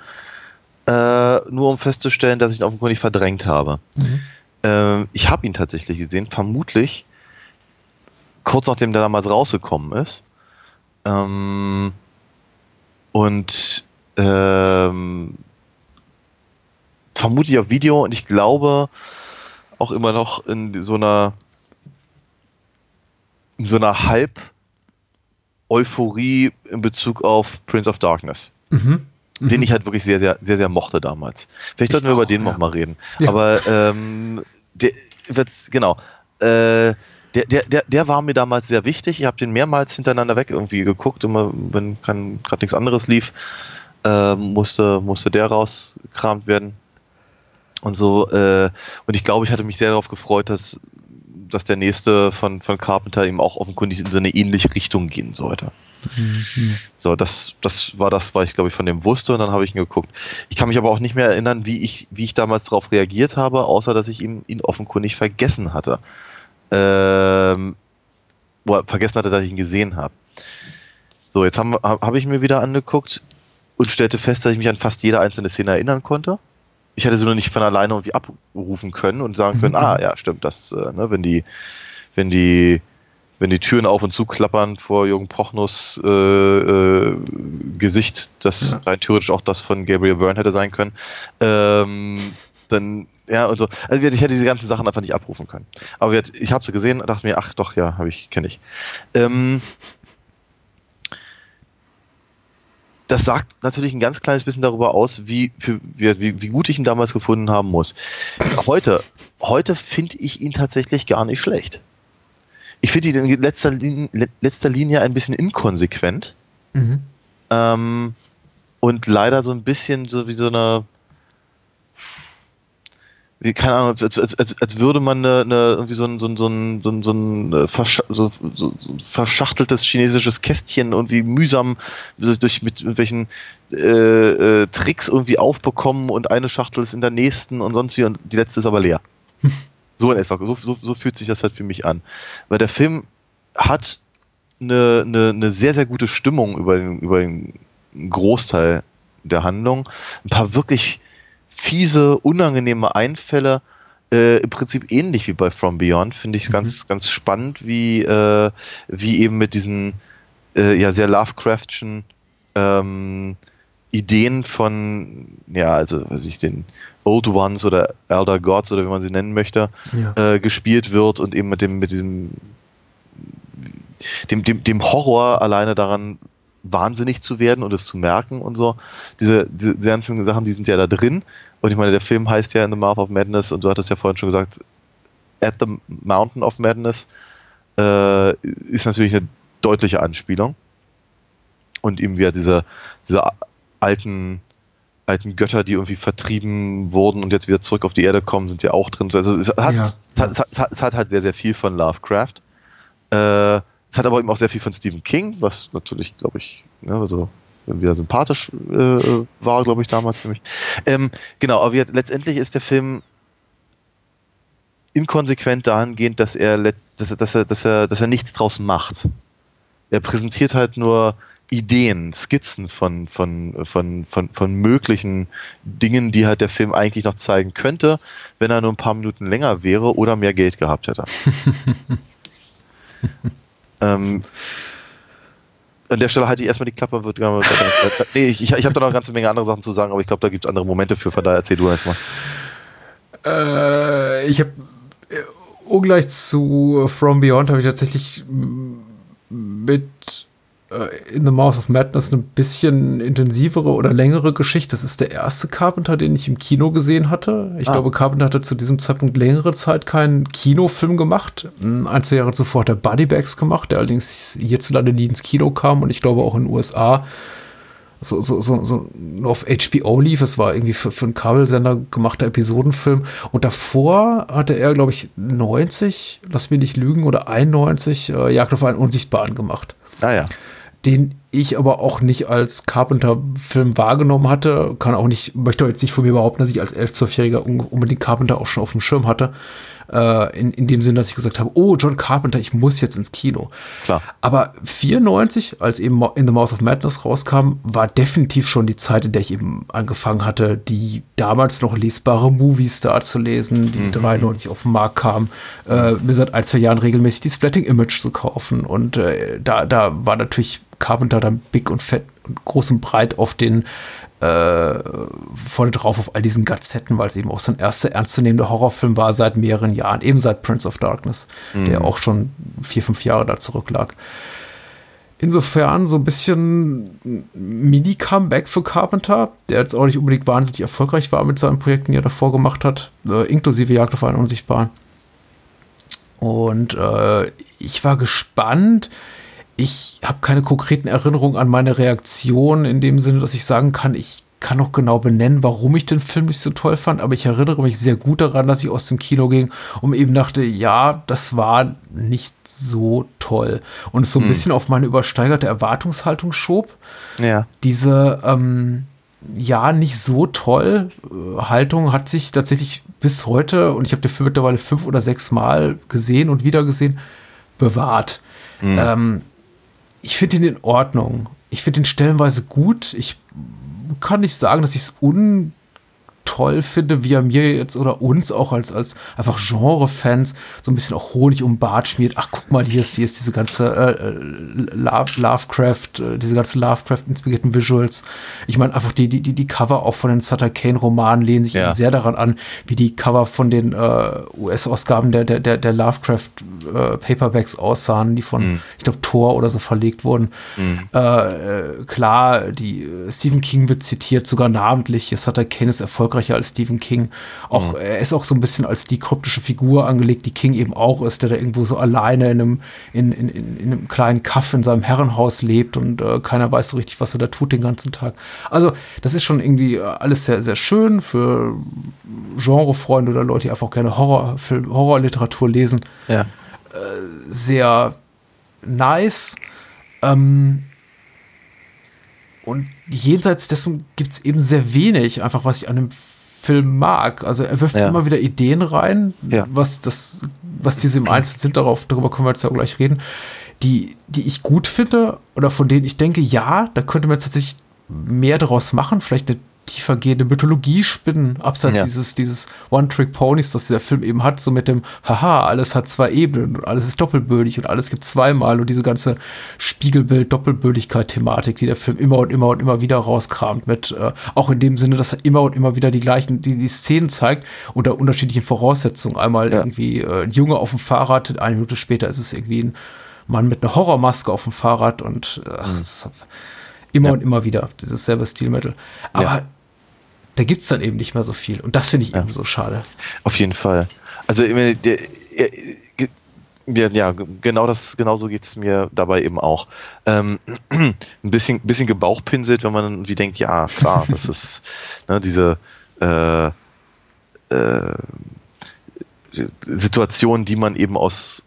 äh, nur um festzustellen, dass ich ihn offenkundig verdrängt habe. Ähm, ich habe ihn tatsächlich gesehen, vermutlich kurz nachdem der damals rausgekommen ist. Ähm, und ähm, vermutlich auf Video und ich glaube auch immer noch in so einer in so einer Halb Euphorie in Bezug auf Prince of Darkness, Mhm. den ich halt wirklich sehr sehr sehr sehr mochte damals. Vielleicht sollten wir auch, über den ja. noch mal reden. Ja. Aber ähm, der wird's genau. Äh, der, der, der, der war mir damals sehr wichtig. Ich habe den mehrmals hintereinander weg irgendwie geguckt, immer wenn gerade nichts anderes lief, ähm, musste, musste der rausgekramt werden. Und so, äh, und ich glaube, ich hatte mich sehr darauf gefreut, dass, dass der nächste von, von Carpenter eben auch offenkundig in so eine ähnliche Richtung gehen sollte. So, das, das war das, was ich glaube ich von dem wusste und dann habe ich ihn geguckt. Ich kann mich aber auch nicht mehr erinnern, wie ich, wie ich damals darauf reagiert habe, außer dass ich ihn, ihn offenkundig vergessen hatte. Ähm, oder vergessen hatte, dass ich ihn gesehen habe. So, jetzt habe hab hab ich mir wieder angeguckt und stellte fest, dass ich mich an fast jede einzelne Szene erinnern konnte. Ich hätte sie nur nicht von alleine irgendwie abrufen können und sagen können, Mhm. ah ja, stimmt, das, äh, ne, wenn die, wenn die, wenn die Türen auf und zu klappern vor Jürgen Prochnows äh, äh, Gesicht, das Ja. rein theoretisch auch das von Gabriel Byrne hätte sein können, ähm, dann, ja, und so. Also ich hätte diese ganzen Sachen einfach nicht abrufen können. Aber ich habe sie gesehen und dachte mir, ach doch, ja, habe ich, kenne ich. Ähm, das sagt natürlich ein ganz kleines bisschen darüber aus, wie, für, wie, wie, gut ich ihn damals gefunden haben muss. Heute, heute finde ich ihn tatsächlich gar nicht schlecht. Ich finde ihn in letzter Linie, letzter Linie ein bisschen inkonsequent Mhm. ähm, und leider so ein bisschen so wie so eine wie, keine Ahnung, als, als, als, als würde man eine, eine, irgendwie so ein, so ein, so ein, so ein, so ein äh, versch so, so, verschachteltes chinesisches Kästchen irgendwie mühsam durch mit irgendwelchen äh, äh, Tricks irgendwie aufbekommen und eine Schachtel ist in der nächsten und sonst wie und die letzte ist aber leer. so in etwa, so, so, so fühlt sich das halt für mich an. Weil der Film hat eine, eine, eine sehr, sehr gute Stimmung über den, über den Großteil der Handlung. Ein paar wirklich fiese, unangenehme Einfälle, äh, im Prinzip ähnlich wie bei From Beyond, finde ich mhm. ganz, ganz spannend, wie, äh, wie eben mit diesen äh, ja sehr Lovecraftschen ähm, Ideen von, ja, also weiß ich, den Old Ones oder Elder Gods oder wie man sie nennen möchte, ja. äh, gespielt wird und eben mit dem, mit diesem dem, dem, dem Horror alleine daran wahnsinnig zu werden und es zu merken und so. Diese, diese, diese ganzen Sachen, die sind ja da drin. Und ich meine, der Film heißt ja In the Mouth of Madness und du hattest ja vorhin schon gesagt, At the Mountain of Madness äh, ist natürlich eine deutliche Anspielung. Und eben wieder diese, diese alten, alten Götter, die irgendwie vertrieben wurden und jetzt wieder zurück auf die Erde kommen, sind ja auch drin. Also es hat, ja. es hat, es hat, es hat halt sehr, sehr viel von Lovecraft. Äh, es hat aber eben auch sehr viel von Stephen King, was natürlich, glaube ich, ne, also wieder sympathisch äh, war, glaube ich, damals für mich. Ähm, genau, aber letztendlich ist der Film inkonsequent dahingehend, dass er, dass, dass, er, dass, er, dass er nichts draus macht. Er präsentiert halt nur Ideen, Skizzen von, von, von, von, von möglichen Dingen, die halt der Film eigentlich noch zeigen könnte, wenn er nur ein paar Minuten länger wäre oder mehr Geld gehabt hätte. ähm, an der Stelle halte ich erstmal die Klappe. Wird, nee, ich, ich habe da noch eine ganze Menge andere Sachen zu sagen, aber ich glaube, da gibt es andere Momente für. Von daher erzähl du erstmal. Äh, ich habe äh, ungleich zu From Beyond habe ich tatsächlich mit in the Mouth of Madness eine bisschen intensivere oder längere Geschichte. Das ist der erste Carpenter, den ich im Kino gesehen hatte. Ich ah. glaube, Carpenter hatte zu diesem Zeitpunkt längere Zeit keinen Kinofilm gemacht. Hm, ein, zwei Jahre zuvor hat er Buddybags gemacht, der allerdings hierzulande nie ins Kino kam und ich glaube auch in den USA so, so, so, so nur auf HBO lief. Es war irgendwie für, für einen Kabelsender gemachter Episodenfilm. Und davor hatte er, glaube ich, 90, lass mich nicht lügen, oder 91 äh, Jagd auf einen Unsichtbaren gemacht. Ah ja den ich aber auch nicht als Carpenter-Film wahrgenommen hatte. Kann auch nicht, möchte jetzt nicht von mir behaupten, dass ich als 11-, 12-Jähriger unbedingt Carpenter auch schon auf dem Schirm hatte. Äh, in, in dem Sinn, dass ich gesagt habe, oh, John Carpenter, ich muss jetzt ins Kino. Klar. Aber 94, als eben In the Mouth of Madness rauskam, war definitiv schon die Zeit, in der ich eben angefangen hatte, die damals noch lesbare Movies da zu lesen, die mhm. 93 auf den Markt kamen, äh, mir seit ein, zwei Jahren regelmäßig die Splatting Image zu kaufen. Und äh, da, da war natürlich Carpenter dann big und fett und groß und breit auf den äh, vorne drauf auf all diesen Gazetten, weil es eben auch so ein erster ernstzunehmender Horrorfilm war seit mehreren Jahren, eben seit Prince of Darkness, mhm. der auch schon vier, fünf Jahre da zurücklag. Insofern so ein bisschen Mini-Comeback für Carpenter, der jetzt auch nicht unbedingt wahnsinnig erfolgreich war mit seinen Projekten, die er davor gemacht hat, äh, inklusive Jagd auf einen Unsichtbaren. Und äh, ich war gespannt, ich habe keine konkreten Erinnerungen an meine Reaktion in dem Sinne, dass ich sagen kann, ich kann noch genau benennen, warum ich den Film nicht so toll fand, aber ich erinnere mich sehr gut daran, dass ich aus dem Kino ging und eben dachte, ja, das war nicht so toll. Und es so ein hm. bisschen auf meine übersteigerte Erwartungshaltung schob. Ja. Diese, ähm, ja, nicht so toll äh, Haltung hat sich tatsächlich bis heute, und ich habe den Film mittlerweile fünf oder sechs Mal gesehen und wieder gesehen, bewahrt. Hm. Ähm, ich finde ihn in Ordnung. Ich finde ihn stellenweise gut. Ich kann nicht sagen, dass ich es un toll finde, wie er mir jetzt oder uns auch als, als einfach Genre-Fans so ein bisschen auch Honig um Bart schmiert. Ach, guck mal, hier ist, hier ist diese ganze äh, Love, Lovecraft, äh, diese ganze Lovecraft-inspirierten Visuals. Ich meine, einfach die, die, die, die Cover auch von den Sutter Kane-Romanen lehnen sich ja. sehr daran an, wie die Cover von den äh, US-Ausgaben der, der, der, der Lovecraft-Paperbacks äh, aussahen, die von, mhm. ich glaube, Thor oder so verlegt wurden. Mhm. Äh, klar, die Stephen King wird zitiert, sogar namentlich. Sutter Kane ist erfolgreich umfangreicher als Stephen King. Auch, Mhm. er ist auch so ein bisschen als die kryptische Figur angelegt, die King eben auch ist, der da irgendwo so alleine in einem, in, in, in, in einem kleinen Kaff in seinem Herrenhaus lebt und äh, keiner weiß so richtig, was er da tut den ganzen Tag. Also, das ist schon irgendwie äh, alles sehr, sehr schön für Genrefreunde oder Leute, die einfach gerne Horrorfilm, Horrorliteratur lesen Ja. sehr nice. Ähm, und jenseits dessen gibt es eben sehr wenig, einfach was ich an dem Film mag. Also er wirft Ja. immer wieder Ideen rein, Ja. was das, was diese im Einzelnen sind, darauf, darüber können wir jetzt ja auch gleich reden, die, die ich gut finde oder von denen ich denke, ja, da könnte man jetzt tatsächlich mehr daraus machen, vielleicht eine tiefergehende Mythologie spinnen, abseits Ja. dieses, dieses One-Trick-Ponys, das dieser Film eben hat, so mit dem, haha, alles hat zwei Ebenen und alles ist doppelbödig und alles gibt zweimal und diese ganze Spiegelbild-Doppelbödigkeit-Thematik, die der Film immer und immer und immer wieder rauskramt, mit, äh, auch in dem Sinne, dass er immer und immer wieder die gleichen, die, die Szenen zeigt unter unterschiedlichen Voraussetzungen. Einmal Ja. irgendwie äh, ein Junge auf dem Fahrrad, eine Minute später ist es irgendwie ein Mann mit einer Horrormaske auf dem Fahrrad und äh, ach, das ist immer Mhm. Ja. und immer wieder, dieses selbe Stilmittel. Aber Ja. Da gibt es dann eben nicht mehr so viel. Und das finde ich Ja. eben so schade. Auf jeden Fall. Also ja, genau das, genau so geht es mir dabei eben auch. Ähm, ein bisschen, bisschen gebauchpinselt, wenn man dann irgendwie denkt, ja, klar, das ist ne, diese äh, äh, Situation, die man eben aus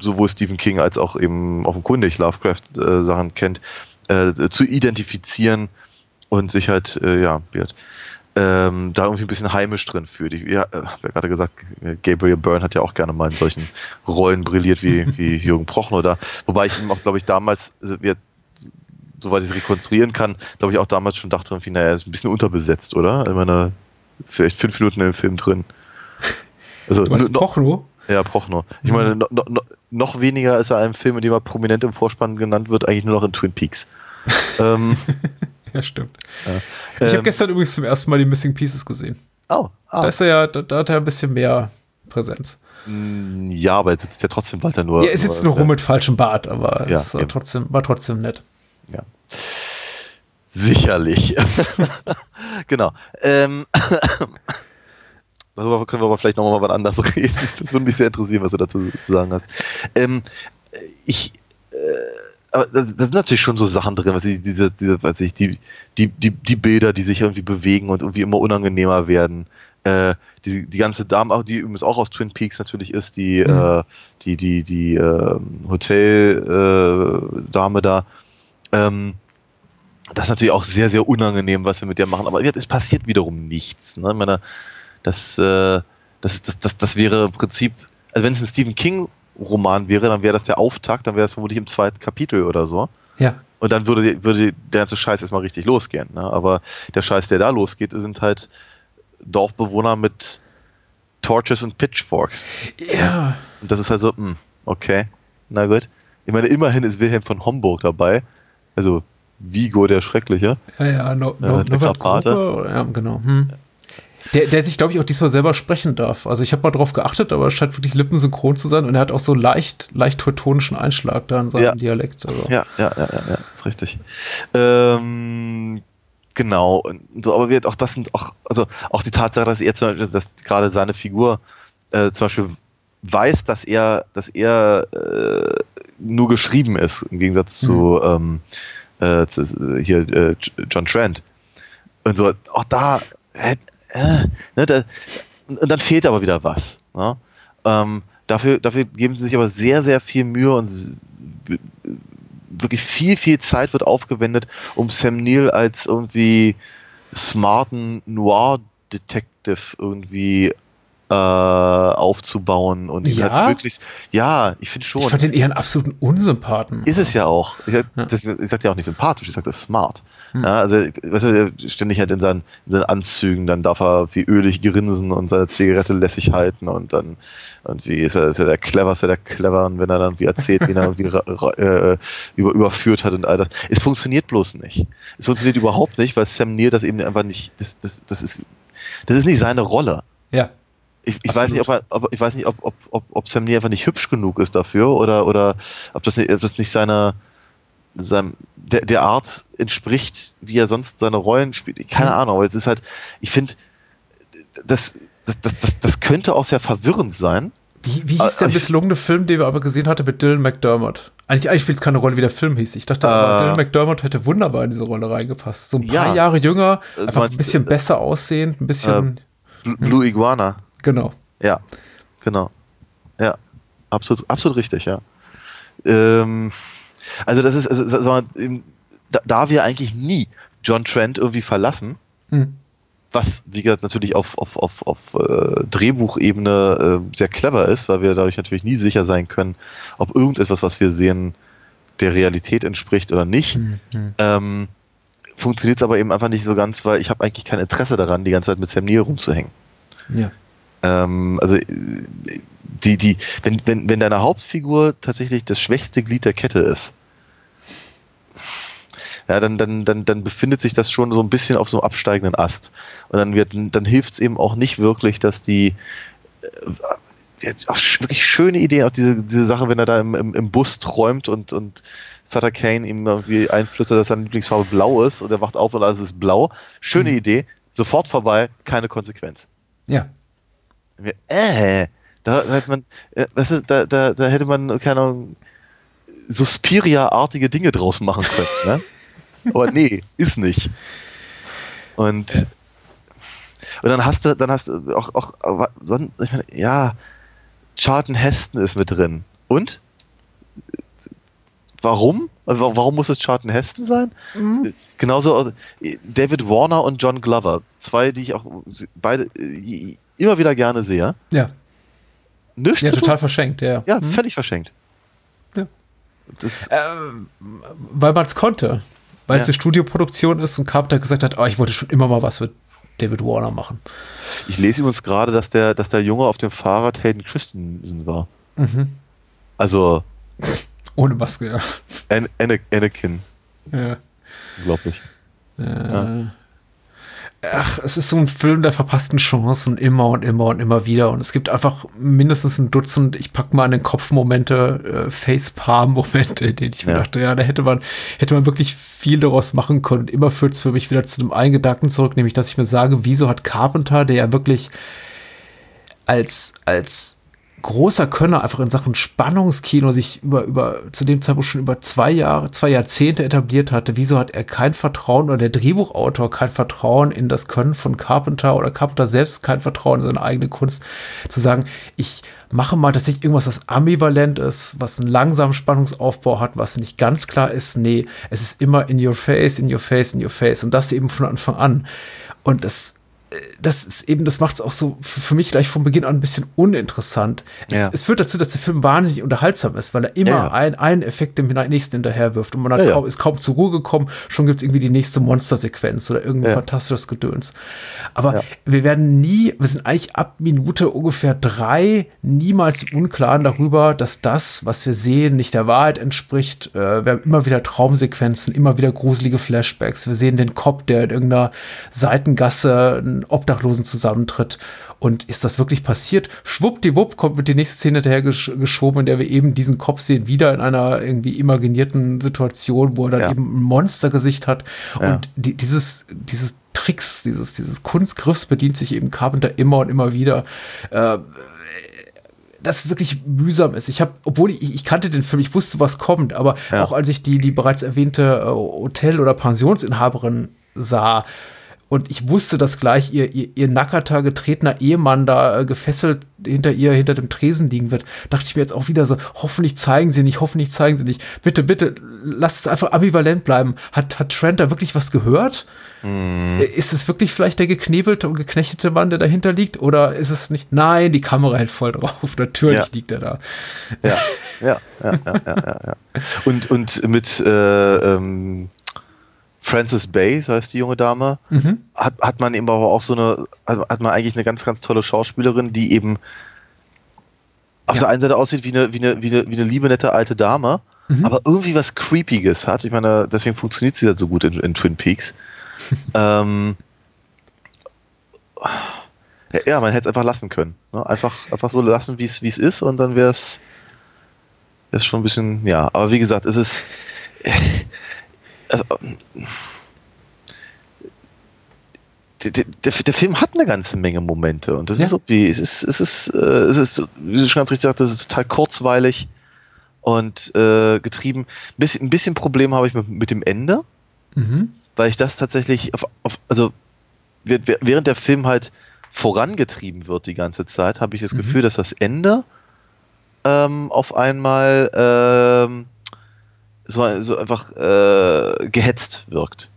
sowohl Stephen King als auch eben offenkundig Lovecraft-Sachen kennt, äh, zu identifizieren und sich halt, äh, ja, wird, ähm, da irgendwie ein bisschen heimisch drin fühlt. Ich ja, äh, hab ja gerade gesagt, Gabriel Byrne hat ja auch gerne mal in solchen Rollen brilliert wie, wie Jürgen Prochnow da. Wobei ich ihm auch, glaube ich, damals, also wir, soweit ich es rekonstruieren kann, glaube ich auch damals schon dachte, irgendwie, naja, er ist ein bisschen unterbesetzt, oder? Ich meine, vielleicht fünf Minuten in dem Film drin. Also, Du Prochnow? ja, Prochnow. Ich meine, no, no, no, noch weniger ist er einem Film, in dem er prominent im Vorspann genannt wird, eigentlich nur noch in Twin Peaks. ähm, Ja, stimmt. Ich habe ähm, gestern übrigens zum ersten Mal die Missing Pieces gesehen. oh, ah, Da ist er ja, da, da hat er ein bisschen mehr Präsenz. Mm, Ja, aber jetzt sitzt ja trotzdem weiter nur. ja, er sitzt nur rum mit falschem Bart, aber Ja, es war eben. trotzdem, war trotzdem nett. Ja. Sicherlich. genau. Ähm, darüber können wir aber vielleicht nochmal was anderes reden. Das würde mich sehr interessieren, was du dazu zu sagen hast. Ähm, ich, äh, aber da, sind natürlich schon so Sachen drin, was ich, diese, diese, weiß ich, die, die, die, die Bilder, die sich irgendwie bewegen und irgendwie immer unangenehmer werden. Äh, die, die ganze Dame, auch die übrigens auch aus Twin Peaks natürlich ist, die, Mhm. äh, die, die, die äh, Hotel-Dame da. Ähm, das ist natürlich auch sehr, sehr unangenehm, was wir mit der machen. Aber es passiert wiederum nichts. Ne? Ich meine, das, äh, das, das, das, das wäre im Prinzip, also wenn es ein Stephen King-Roman wäre, dann wäre das der Auftakt, dann wäre es vermutlich im zweiten Kapitel oder so. Ja. Und dann würde, würde der ganze Scheiß erstmal richtig losgehen. Ne? Aber der Scheiß, der da losgeht, sind halt Dorfbewohner mit Torches und Pitchforks. Ja. Und das ist halt so, hm, okay, na gut. Ich meine, immerhin ist Wilhelm von Homburg dabei. Also Vigo der Schreckliche. Ja, ja, no, no, mit der Norbert. Gruber, ja, genau. Hm. Der, der sich, glaube ich, auch diesmal selber sprechen darf. Also ich habe mal drauf geachtet, aber es scheint wirklich lippensynchron zu sein und er hat auch so leicht, leicht teutonischen Einschlag da in seinem Ja. Dialekt. Also. Ja, ja, ja, ja, ja, ist richtig. Ähm, genau. So, aber wir, auch das sind auch, also auch die Tatsache, dass er zum Beispiel, dass gerade seine Figur äh, zum Beispiel weiß, dass er, dass er äh, nur geschrieben ist, im Gegensatz zu, ähm, äh, zu hier äh, John Trent. Und so, auch da, äh, äh, ne, da und dann fehlt aber wieder was. Ne? Ähm, dafür, dafür geben sie sich aber sehr, sehr viel Mühe und wirklich viel, viel Zeit wird aufgewendet, um Sam Neill als irgendwie smarten Noir-Detective irgendwie äh, aufzubauen und ihn Ja? halt wirklich, ja, ich finde schon. Ich fand den eher einen absoluten Unsympathen. Ist es ja auch. Ich, Ja. das, ich sag ja auch nicht sympathisch, ich sag das smart. Hm. Ja, also, weißt du, der ständig halt in seinen, in seinen Anzügen, dann darf er wie ölig grinsen und seine Zigarette lässig halten und dann irgendwie ist er, ist er der cleverste der cleveren, wenn er dann wie erzählt, wen er ra- äh, über, überführt hat und all das. Es funktioniert bloß nicht. Es funktioniert überhaupt nicht, weil Sam Neill das eben einfach nicht, das, das, das ist, das ist nicht seine Rolle. Ja. Ich, ich weiß nicht, ob, er, ob ich weiß nicht, ob, ob, ob, ob Sam Neill einfach nicht hübsch genug ist dafür oder, oder ob das nicht, ob das nicht seiner seinem, der, der Art entspricht, wie er sonst seine Rollen spielt. Keine Mhm. Ahnung, aber es ist halt, ich finde, das, das, das, das, das könnte auch sehr verwirrend sein. Wie, wie hieß Ah, der misslungene Film, den wir aber gesehen hatten mit Dylan McDermott? Eigentlich, eigentlich spielt es keine Rolle, wie der Film hieß. Ich dachte, aber Äh. Dylan McDermott hätte wunderbar in diese Rolle reingepasst. So ein paar Ja. Jahre jünger, Äh, einfach ein meinst- bisschen äh, besser aussehend, ein bisschen, Bl- Blue Iguana. Genau. Ja, genau. Ja, absolut, absolut richtig, ja. Ähm, also das ist, also, da, da wir eigentlich nie John Trent irgendwie verlassen, Hm. was, wie gesagt, natürlich auf, auf, auf, auf äh, Drehbuchebene äh, sehr clever ist, weil wir dadurch natürlich nie sicher sein können, ob irgendetwas, was wir sehen, der Realität entspricht oder nicht. Hm, hm. Ähm, Funktioniert es aber eben einfach nicht so ganz, weil ich habe eigentlich kein Interesse daran, die ganze Zeit mit Sam Neill rumzuhängen. Ja. Ähm, also die, die, wenn, wenn, wenn deine Hauptfigur tatsächlich das schwächste Glied der Kette ist, ja, dann, dann, dann, dann befindet sich das schon so ein bisschen auf so einem absteigenden Ast. Und dann wird, dann hilft es eben auch nicht wirklich, dass die äh, wirklich schöne Ideen, auch diese, diese Sache, wenn er da im, im, im Bus träumt und, und Sutter Kane ihm irgendwie einflüstert, dass seine Lieblingsfarbe blau ist und er wacht auf und alles ist blau. Schöne Idee, sofort vorbei, keine Konsequenz. Ja. Äh, da, da hätte man, äh, weißt du, da, da, da hätte man, keine Ahnung, Suspiria-artige Dinge draus machen können, ne? Aber nee, ist nicht. Und, und dann hast du, dann hast du auch, auch, ich meine, ja, Charlton Heston ist mit drin. Und? Warum? Also Warum muss es Charlton Heston sein? Genauso äh, David Warner und John Glover. Zwei, die ich auch beide äh, immer wieder gerne sehe. Ja. Nichts Ja, zu tun. total verschenkt, ja. Ja, Hm. völlig verschenkt. Ja. Ähm, weil man es konnte. Weil es Ja. eine Studioproduktion ist und Carpenter gesagt hat, oh, ich wollte schon immer mal was mit David Warner machen. ich lese übrigens gerade, dass der, dass der Junge auf dem Fahrrad Hayden Christensen war. Mhm. Also Ohne Maske, ja. An Ana- Anakin, ja. unglaublich. Äh, Ach, es ist so ein Film der verpassten Chancen immer und immer und immer wieder. Und es gibt einfach mindestens ein Dutzend, ich pack mal an den Kopf Momente, äh, Facepalm-Momente, in denen ich mir Ja. dachte, ja, da hätte man, hätte man wirklich viel daraus machen können. Und immer führt es für mich wieder zu einem einen Gedanken zurück, nämlich, dass ich mir sage, wieso hat Carpenter, der ja wirklich als, als großer Könner einfach in Sachen Spannungskino sich über, über, zu dem Zeitpunkt schon über zwei Jahre, zwei Jahrzehnte etabliert hatte. Wieso hat er kein Vertrauen oder der Drehbuchautor kein Vertrauen in das Können von Carpenter oder Carpenter selbst kein Vertrauen in seine eigene Kunst zu sagen, ich mache mal tatsächlich irgendwas, was ambivalent ist, was einen langsamen Spannungsaufbau hat, was nicht ganz klar ist. Nee, es ist immer in your face, in your face, in your face und das eben von Anfang an. Und das das ist eben, das macht es auch so für mich gleich von Beginn an ein bisschen uninteressant. Es, Ja. es führt dazu, dass der Film wahnsinnig unterhaltsam ist, weil er immer Ja, ein- einen Effekt dem nächsten hinterher wirft und man Ja, kaum, ist kaum zur Ruhe gekommen, schon gibt es irgendwie die nächste Monstersequenz oder irgendein fantastisches Gedöns. Aber wir werden nie, wir sind eigentlich ab Minute ungefähr drei niemals im Unklaren darüber, dass das, was wir sehen, nicht der Wahrheit entspricht. Äh, wir haben immer wieder Traumsequenzen, immer wieder gruselige Flashbacks. Wir sehen den Cop, der in irgendeiner Seitengasse einen Obdachlosen zusammentritt. Und ist das wirklich passiert? Schwuppdiwupp kommt mit die nächste Szene daher gesch geschoben, in der wir eben diesen Cop sehen, wieder in einer irgendwie imaginierten Situation, wo er dann Ja. eben ein Monstergesicht hat. Ja. Und die, dieses, dieses Tricks, dieses, dieses Kunstgriffs bedient sich eben Carpenter immer und immer wieder. Äh, dass es wirklich mühsam ist. Ich habe, obwohl ich, ich kannte den Film, ich wusste, was kommt, aber Ja. auch als ich die, die bereits erwähnte äh, Hotel- oder Pensionsinhaberin sah, und ich wusste, dass gleich ihr, ihr, ihr nackerter, getretener Ehemann da äh, gefesselt hinter ihr, hinter dem Tresen liegen wird, dachte ich mir jetzt auch wieder so, hoffentlich zeigen sie nicht, hoffentlich zeigen sie nicht. Bitte, bitte, lasst es einfach ambivalent bleiben. Hat, hat Trent da wirklich was gehört? Äh, Ist es wirklich vielleicht der geknebelte und geknechtete Mann, der dahinter liegt? Oder ist es nicht? Nein, die Kamera hält voll drauf. Natürlich Ja. liegt er da. Ja, ja, ja, ja, ja, ja, ja. Und, und mit äh, ähm, Frances Bay, so heißt die junge Dame, Mhm. hat, hat man eben aber auch so eine, hat, man eigentlich eine ganz, ganz tolle Schauspielerin, die eben auf Ja. der einen Seite aussieht wie eine, wie eine, wie eine, wie eine liebe, nette alte Dame, Mhm. aber irgendwie was Creepiges hat. Ich meine, deswegen funktioniert sie ja so gut in, in Twin Peaks. ähm, ja, man hätte es einfach lassen können. Ne? Einfach, einfach so lassen, wie es ist und dann wäre es ist schon ein bisschen, ja, aber wie gesagt, es ist der, der, der Film hat eine ganze Menge Momente und das Ja. ist irgendwie, es ist, es ist, äh, es ist, wie du schon ganz richtig sagst, das ist total kurzweilig und äh, getrieben. Ein bisschen, ein bisschen Problem habe ich mit, mit dem Ende, Mhm. weil ich das tatsächlich, auf, auf, also wäh- wäh- während der Film halt vorangetrieben wird die ganze Zeit, habe ich das Mhm. Gefühl, dass das Ende ähm, auf einmal ähm, so, so einfach äh, gehetzt wirkt.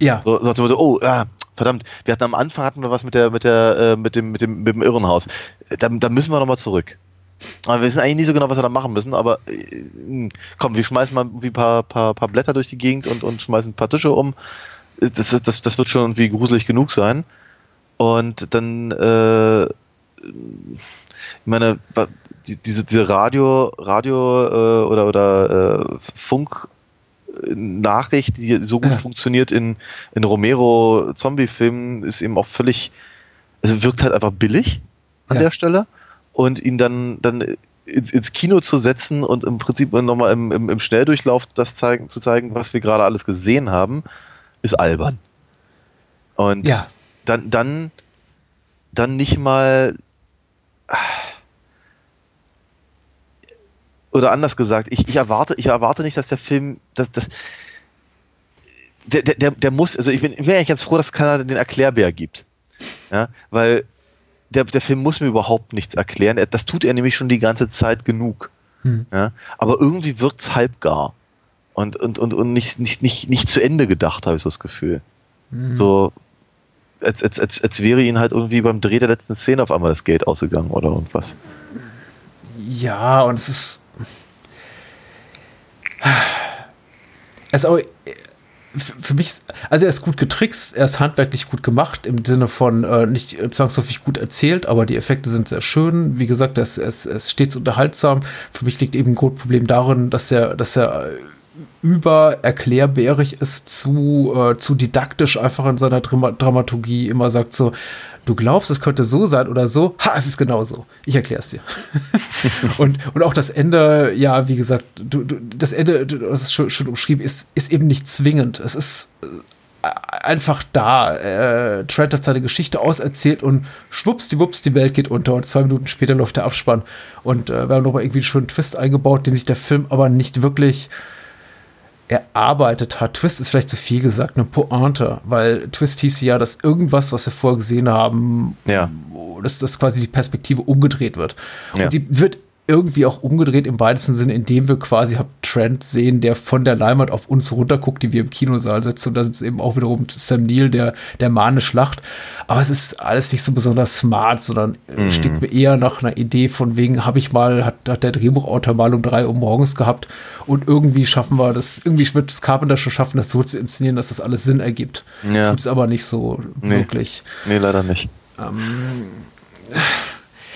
Ja. So, so Motto, oh, ah, verdammt, wir hatten am Anfang hatten wir was mit der, mit der, äh, mit dem, mit dem, mit dem Irrenhaus. Da, da müssen wir nochmal zurück. Aber wir wissen eigentlich nie so genau, was wir da machen müssen, aber äh, komm, wir schmeißen mal irgendwie ein paar, paar, paar Blätter durch die Gegend und, und schmeißen ein paar Tische um. Das, das, das, das wird schon irgendwie gruselig genug sein. Und dann, äh, ich meine, die, diese, diese Radio, Radio äh, oder, oder äh, Funk Nachricht, die so gut Ja. funktioniert in, in Romero-Zombie-Filmen, ist eben auch völlig, also wirkt halt einfach billig an Ja. der Stelle. Und ihn dann, dann ins, ins Kino zu setzen und im Prinzip nochmal im, im, im Schnelldurchlauf das zeigen, zu zeigen, was wir gerade alles gesehen haben, ist albern. Und Ja. dann, dann, dann nicht mal. Oder anders gesagt, ich, ich erwarte, ich erwarte nicht, dass der Film, dass, dass, der, der, der, muss, also ich bin, ich bin eigentlich ganz froh, dass es keiner den Erklärbär gibt. Ja, weil der, der Film muss mir überhaupt nichts erklären. Er- Das tut er nämlich schon die ganze Zeit genug. Hm. Ja, aber irgendwie wirkt's halbgar. Und, und, und, und nicht, nicht, nicht, nicht zu Ende gedacht, habe ich so das Gefühl. Mhm. So, als, als, als, als wäre ihnen halt irgendwie beim Dreh der letzten Szene auf einmal das Geld ausgegangen oder irgendwas. Ja, und es ist. Es auch, f- für mich, ist- also er ist gut getrickst, er ist handwerklich gut gemacht, im Sinne von äh, nicht zwangsläufig gut erzählt, aber die Effekte sind sehr schön. Wie gesagt, es ist, ist stets unterhaltsam. Für mich liegt eben ein Grundproblem darin, dass er, dass er äh, über erklärbärig ist, zu, äh, zu didaktisch einfach in seiner Drama Dramaturgie immer sagt so, du glaubst, es könnte so sein oder so, ha, es ist genau so. Ich erkläre es dir. und, und auch das Ende, ja, wie gesagt, du, du, das Ende, du hast es schon, schon umschrieben, ist, ist eben nicht zwingend. Es ist äh, einfach da. Äh, Trent hat seine Geschichte auserzählt und schwuppsdiwupps, die Welt geht unter und zwei Minuten später läuft der Abspann. Und äh, wir haben nochmal irgendwie einen schönen Twist eingebaut, den sich der Film aber nicht wirklich erarbeitet hat. Twist ist vielleicht zu viel gesagt, eine Pointe, weil Twist hieß ja, dass irgendwas, was wir vorher gesehen haben, Ja. dass das quasi die Perspektive umgedreht wird. Ja. Und die wird irgendwie auch umgedreht im weitesten Sinne, indem wir quasi hab Trent sehen, der von der Leinwand auf uns runterguckt, die wir im Kinosaal sitzen. Und da sitzt eben auch wiederum Sam Neill, der, der manisch lacht. Aber es ist alles nicht so besonders smart, sondern Mhm. steht mir eher nach einer Idee von wegen, habe ich mal, hat, hat der Drehbuchautor mal um drei Uhr morgens gehabt und irgendwie schaffen wir das, irgendwie wird es Carpenter schon schaffen, das so zu inszenieren, dass das alles Sinn ergibt. Ja. Tut es aber nicht so Nee. wirklich. Nee, leider nicht.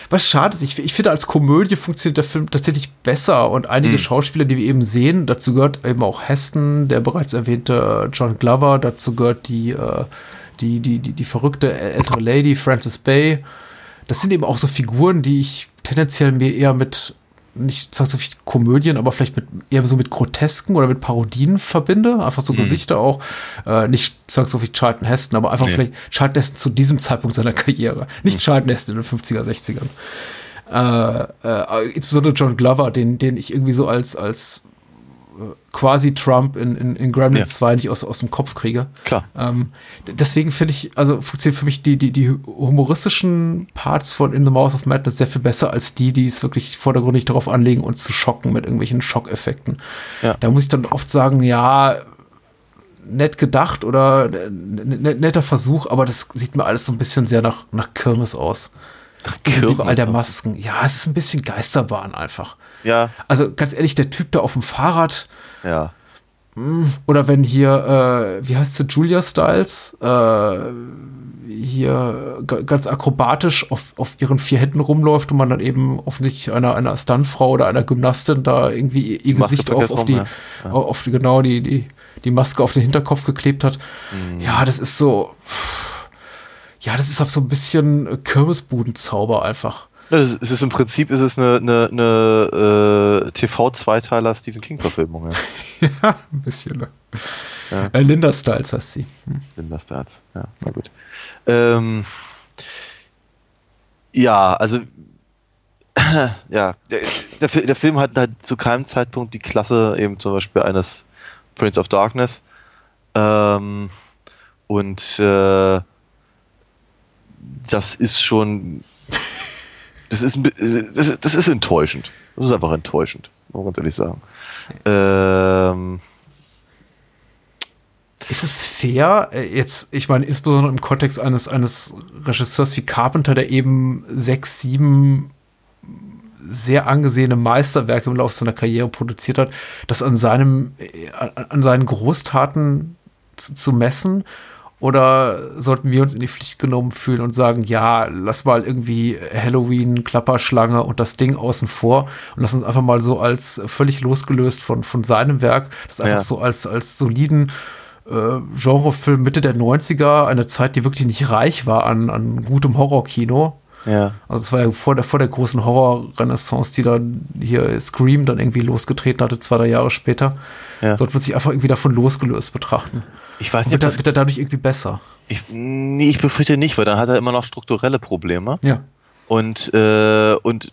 Was schade ist, ich, ich finde, als Komödie funktioniert der Film tatsächlich besser und einige Schauspieler, die wir eben sehen, dazu gehört eben auch Heston, der bereits erwähnte John Glover, dazu gehört die, äh, die, die, die, die verrückte ältere Lady, Frances Bay. Das sind eben auch so Figuren, die ich tendenziell mir eher mit, nicht zwangsläufig Komödien, aber vielleicht mit eher so mit Grotesken oder mit Parodien verbinde. Einfach so Gesichter auch. Äh, nicht zwangsläufig Charlton Heston, aber einfach Nee. vielleicht Charlton Heston zu diesem Zeitpunkt seiner Karriere. Nicht Charlton Heston in den 50er, 60ern. Äh, äh, insbesondere John Glover, den, den ich irgendwie so als, als quasi Trump in, in, in Gremlins Ja. 2 nicht aus, aus dem Kopf kriege. Klar. Ähm, deswegen finde ich, also funktionieren für mich die, die, die humoristischen Parts von In the Mouth of Madness sehr viel besser als die, die es wirklich vordergründig darauf anlegen, uns zu schocken mit irgendwelchen Schockeffekten. Ja. Da muss ich dann oft sagen, ja, nett gedacht oder n- netter Versuch, aber das sieht mir alles so ein bisschen sehr nach, nach Kirmes aus. Inklusive all der Masken. Ja, es ist ein bisschen Geisterbahn einfach. Ja, Also ganz ehrlich, der Typ da auf dem Fahrrad, ja. oder wenn hier, äh, wie heißt sie, Julia Stiles, äh, hier ganz akrobatisch auf, auf ihren vier Händen rumläuft und man dann eben offensichtlich einer, einer Stuntfrau oder einer Gymnastin da irgendwie ihr, Maske Gesicht auf, auf die, ja. auf die, genau, die, die, die Maske auf den Hinterkopf geklebt hat. Mhm. Ja, das ist so, ja, das ist auch so ein bisschen Kirmesbudenzauber einfach. Es ist, im Prinzip ist es eine, eine, eine äh, TV-Zweiteiler Stephen King-Verfilmung. Ja. ja, ein bisschen. Ne? Ja. Äh, Linda Styles heißt sie. Hm. Linda Starts, ja, na gut. Ähm, ja, also ja, der, der, der Film hat halt zu keinem Zeitpunkt die Klasse eben zum Beispiel eines Prince of Darkness. Ähm, und äh, das ist schon das ist, das ist, das ist enttäuschend. Das ist einfach enttäuschend, muss man ganz ehrlich sagen. Ähm, Ist es fair, äh, jetzt, ich meine, insbesondere im Kontext eines, eines Regisseurs wie Carpenter, der eben sechs, sieben sehr angesehene Meisterwerke im Laufe seiner Karriere produziert hat, das an seinem, äh, an seinen Großtaten zu, zu messen? Oder sollten wir uns in die Pflicht genommen fühlen und sagen, ja, lass mal irgendwie Halloween, Klapperschlange und das Ding außen vor und lass uns einfach mal so als völlig losgelöst von, von seinem Werk, das einfach Ja. so als, als soliden äh, Genrefilm Mitte der 90er, eine Zeit, die wirklich nicht reich war an, an gutem Horrorkino. Ja. Also es war ja vor der, vor der großen Horror-Renaissance, die dann hier Scream dann irgendwie losgetreten hatte, zwei, drei Jahre später. Ja. Sollte man sich einfach irgendwie davon losgelöst betrachten. Ich weiß Und nicht, ob wird, das, wird er dadurch irgendwie besser. ich, nee, ich befürchte nicht, weil dann hat er immer noch strukturelle Probleme. Ja. und, äh, und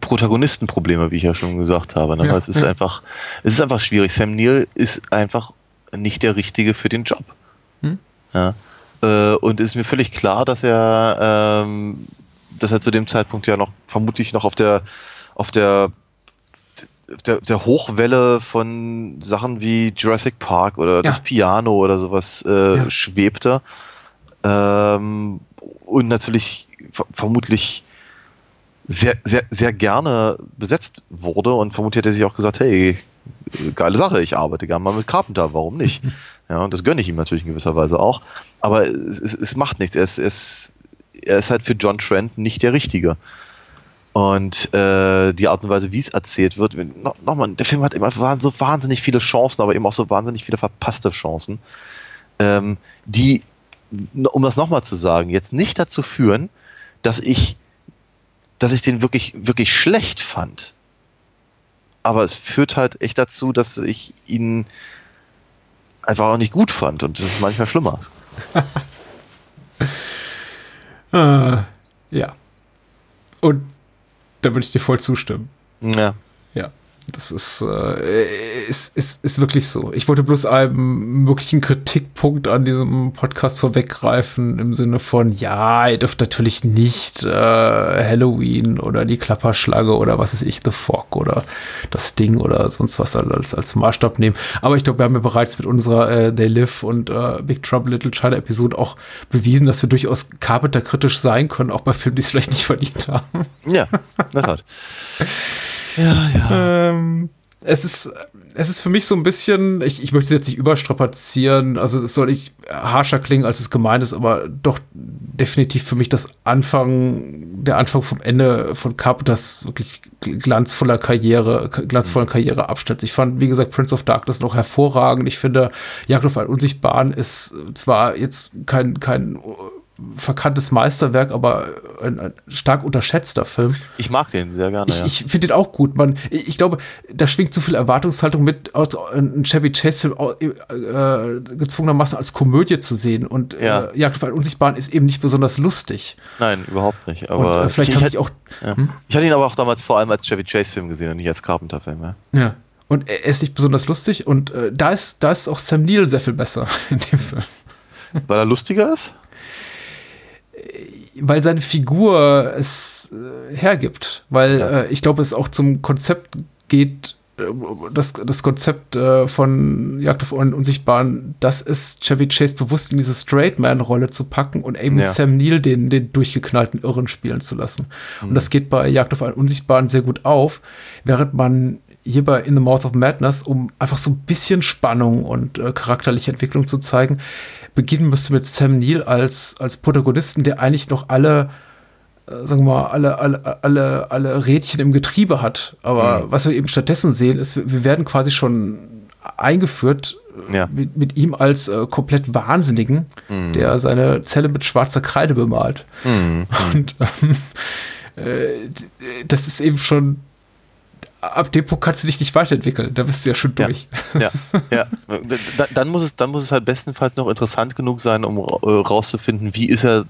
Protagonistenprobleme, wie ich ja schon gesagt habe. Ne? Ja, es ist ja. einfach, es ist einfach schwierig. Sam Neill ist einfach nicht der Richtige für den Job. Hm. Ja. Äh, und es ist mir völlig klar, dass er, ähm, dass er zu dem Zeitpunkt ja noch vermutlich noch auf der, auf der der, der Hochwelle von Sachen wie Jurassic Park oder das Piano oder sowas äh, Ja. schwebte. Ähm, und natürlich ver vermutlich sehr, sehr, sehr gerne besetzt wurde und vermutlich hätte er sich auch gesagt, hey, geile Sache, ich arbeite gerne mal mit Carpenter, warum nicht? Ja, und das gönne ich ihm natürlich in gewisser Weise auch. Aber es, es, es macht nichts. Er ist, ist, er ist halt für John Trent nicht der Richtige. Und äh, die Art und Weise, wie es erzählt wird, no, nochmal, der Film hat immer waren so wahnsinnig viele Chancen, aber eben auch so wahnsinnig viele verpasste Chancen, ähm, die, um das nochmal zu sagen, jetzt nicht dazu führen, dass ich, dass ich den wirklich, wirklich schlecht fand. Aber es führt halt echt dazu, dass ich ihn einfach auch nicht gut fand und das ist manchmal schlimmer. Äh, ja. Und da würde ich dir voll zustimmen. Ja. Das ist, äh, ist, ist, ist wirklich so. Ich wollte bloß einem möglichen Kritikpunkt an diesem Podcast vorweggreifen, im Sinne von, ja, ihr dürft natürlich nicht äh, Halloween oder die Klapperschlange oder was ist ich, The Fog oder das Ding oder sonst was als, als Maßstab nehmen. Aber ich glaube, wir haben ja bereits mit unserer äh, They Live und äh, Big Trouble Little China Episode auch bewiesen, dass wir durchaus Carpenter kritisch sein können, auch bei Filmen, die es vielleicht nicht verdient haben. Ja, das hat. Ja, ja. Ähm, es ist, es ist für mich so ein bisschen, ich, ich möchte es jetzt nicht überstrapazieren, also es soll nicht harscher klingen, als es gemeint ist, aber doch definitiv für mich das Anfang, der Anfang vom Ende von Carpenters wirklich glanzvoller Karriere, glanzvollen Karriereabschnitt. Ich fand, wie gesagt, Prince of Darkness noch hervorragend. Ich finde, Jagd auf einen Unsichtbaren ist zwar jetzt kein, kein verkanntes Meisterwerk, aber ein, ein stark unterschätzter Film. Ich mag den sehr gerne. Ich, ja. ich finde den auch gut. Man, ich ich glaube, da schwingt zu viel Erwartungshaltung mit, aus- einen Chevy Chase-Film äh, gezwungenermaßen als Komödie zu sehen. Und Ja. äh, Jagd auf einen Unsichtbaren ist eben nicht besonders lustig. Nein, überhaupt nicht. Und Aber äh, vielleicht ich, ich, ich auch. ja. Hm? ich hatte ihn aber auch damals vor allem als Chevy Chase-Film gesehen und nicht als Carpenter-Film. Ja. Ja. Und er ist nicht besonders lustig. Und äh, da, ist, da ist auch Sam Neill sehr viel besser in dem Film. Weil er lustiger ist? Weil seine Figur es äh, hergibt. Weil Ja. äh, ich glaube, es auch zum Konzept geht, äh, das, das Konzept äh, von Jagd auf einen Unsichtbaren, das ist Chevy Chase bewusst in diese Straight Man-Rolle zu packen und eben Ja. Sam Neill den, den durchgeknallten Irren spielen zu lassen. Und Mhm. das geht bei Jagd auf einen Unsichtbaren sehr gut auf, während man hier bei In the Mouth of Madness, um einfach so ein bisschen Spannung und äh, charakterliche Entwicklung zu zeigen, beginnen müsste mit Sam Neill als, als Protagonisten, der eigentlich noch alle, äh, sagen wir mal, alle, alle, alle, alle Rädchen im Getriebe hat. Aber was wir eben stattdessen sehen, ist, wir, wir werden quasi schon eingeführt äh, Ja. mit, mit ihm als äh, komplett Wahnsinnigen, der seine Zelle mit schwarzer Kreide bemalt. Mhm. Und ähm, äh, das ist eben schon ab dem Punkt kannst du dich nicht weiterentwickeln. Da bist du ja schon durch. Ja, ja. Da, dann, muss es, dann muss es halt bestenfalls noch interessant genug sein, um äh, rauszufinden, wie ist er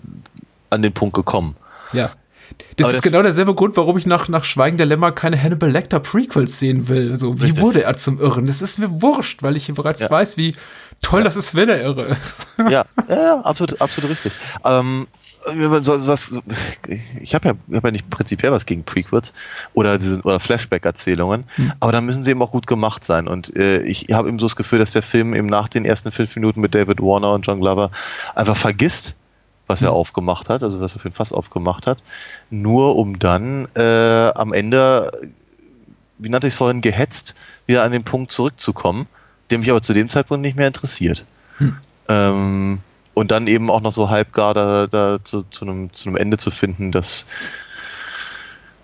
an den Punkt gekommen. Ja. Das Aber ist das- genau derselbe Grund, warum ich nach, nach Schweigen der Lämmer keine Hannibal Lecter Prequels sehen will. Also, wie Richtig. wurde er zum Irren? Das ist mir wurscht, weil ich bereits Ja. weiß, wie toll das ist, wenn er irre ist. ja, ja, ja, absolut, absolut richtig. Ähm, wenn man so- was, ich habe ja, ich hab ja nicht prinzipiell was gegen Prequels oder, diese, oder Flashback-Erzählungen, aber da müssen sie eben auch gut gemacht sein. Und äh, ich habe eben so das Gefühl, dass der Film eben nach den ersten fünf Minuten mit David Warner und John Glover einfach vergisst, was er aufgemacht hat, also was er für ein Fass aufgemacht hat, nur um dann äh, am Ende, wie nannte ich es vorhin, gehetzt, wieder an den Punkt zurückzukommen, der mich aber zu dem Zeitpunkt nicht mehr interessiert. Ähm, und dann eben auch noch so halbgar da, da zu, zu, einem, zu einem Ende zu finden, das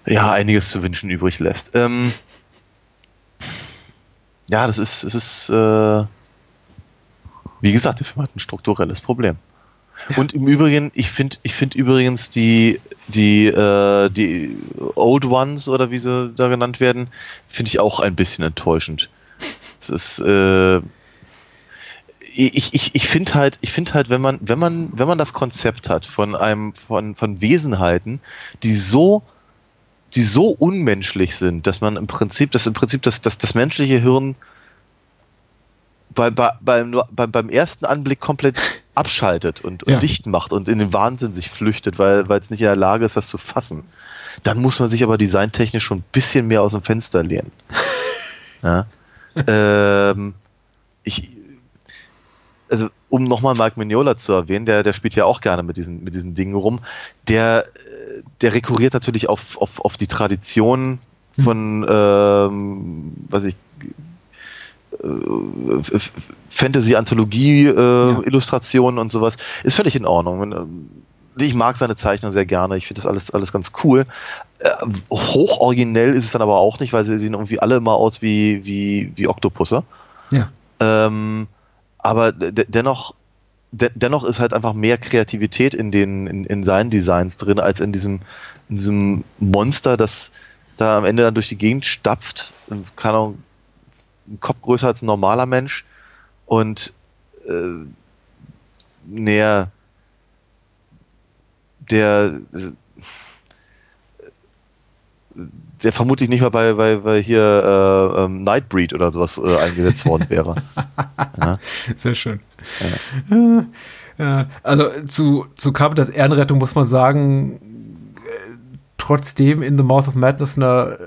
ja einiges zu wünschen übrig lässt. Ähm, ja, das ist, es ist, äh, wie gesagt, der Film hat ein strukturelles Problem. Und im Übrigen, ich finde, ich finde übrigens die, die, äh, die Old Ones oder wie sie da genannt werden, finde ich auch ein bisschen enttäuschend. Es ist, äh, ich, ich, ich finde halt, ich finde halt, wenn man, wenn man, wenn man das Konzept hat von einem, von, von Wesenheiten, die so, die so unmenschlich sind, dass man im Prinzip, dass im Prinzip das, das, das menschliche Hirn bei, bei, beim, beim, ersten Anblick komplett abschaltet und, und Ja. dicht macht und in den Wahnsinn sich flüchtet, weil weil es nicht in der Lage ist, das zu fassen. Dann muss man sich aber designtechnisch schon ein bisschen mehr aus dem Fenster lehnen. ja. ähm, ich, also um nochmal Mike Mignola zu erwähnen, der, der spielt ja auch gerne mit diesen, mit diesen Dingen rum, der, äh, der rekurriert natürlich auf, auf, auf die Tradition von, ähm, was ich, äh, F- F- Fantasy-Anthologie-Illustrationen und sowas. Ist völlig in Ordnung. Ähm, Ich mag seine Zeichnung sehr gerne. Ich finde das alles, alles ganz cool. Äh, hochoriginell ist es dann aber auch nicht, weil sie sehen irgendwie alle immer aus wie, wie, wie Oktopusse. Ja. Ähm, aber de dennoch, de dennoch ist halt einfach mehr Kreativität in den, in, in seinen Designs drin, als in diesem, in diesem Monster, das da am Ende dann durch die Gegend stapft. Keine Ahnung, ein Kopf größer als ein normaler Mensch und äh, näher der der vermutlich nicht mal bei, bei, bei hier äh, ähm, Nightbreed oder sowas äh, eingesetzt worden wäre. Sehr schön. Ja. Ja, also zu, zu Carpenters Ehrenrettung muss man sagen, äh, trotzdem in The Mouth of Madness eine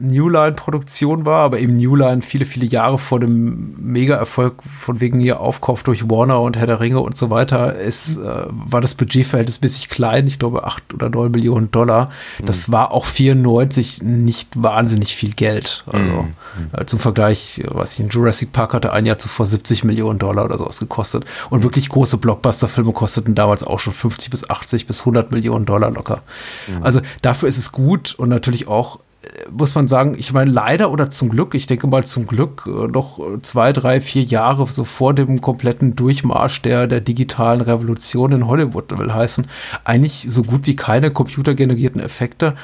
New Line-Produktion war, aber eben New Line viele, viele Jahre vor dem Mega-Erfolg von wegen ihr Aufkauf durch Warner und Herr der Ringe und so weiter, ist, äh, war das Budget verhältnismäßig klein, ich glaube 8 oder 9 Millionen Dollar. Das war auch 94 nicht wahnsinnig viel Geld. Also äh, zum Vergleich, was ich in Jurassic Park hatte, ein Jahr zuvor 70 Millionen Dollar oder sowas gekostet. Und wirklich große Blockbuster-Filme kosteten damals auch schon 50 bis 80 bis 100 Millionen Dollar locker. Also dafür ist es gut und natürlich auch muss man sagen, ich meine, leider oder zum Glück, ich denke mal zum Glück, äh, noch äh, zwei, drei, vier Jahre so vor dem kompletten Durchmarsch der, der digitalen Revolution in Hollywood will heißen, eigentlich so gut wie keine computergenerierten Effekte,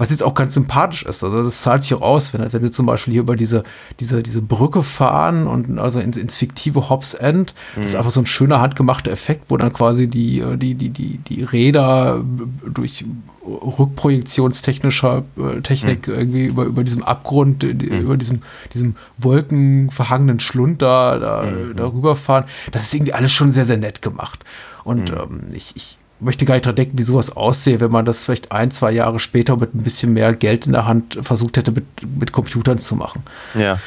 was jetzt auch ganz sympathisch ist. Also das zahlt sich auch aus, wenn, wenn sie zum Beispiel hier über diese, diese, diese Brücke fahren und also ins, ins fiktive Hobbs End, das ist einfach so ein schöner handgemachter Effekt, wo dann quasi die, äh, die, die, die, die Räder durch rückprojektionstechnischer äh, Technik irgendwie über, über diesem Abgrund, äh, über diesem, diesem wolkenverhangenen Schlund da, da darüber fahren. Das ist irgendwie alles schon sehr, sehr nett gemacht. Und ähm, ich, ich möchte gar nicht dran denken, wie sowas aussehe, wenn man das vielleicht ein, zwei Jahre später mit ein bisschen mehr Geld in der Hand versucht hätte, mit, mit Computern zu machen. Ja.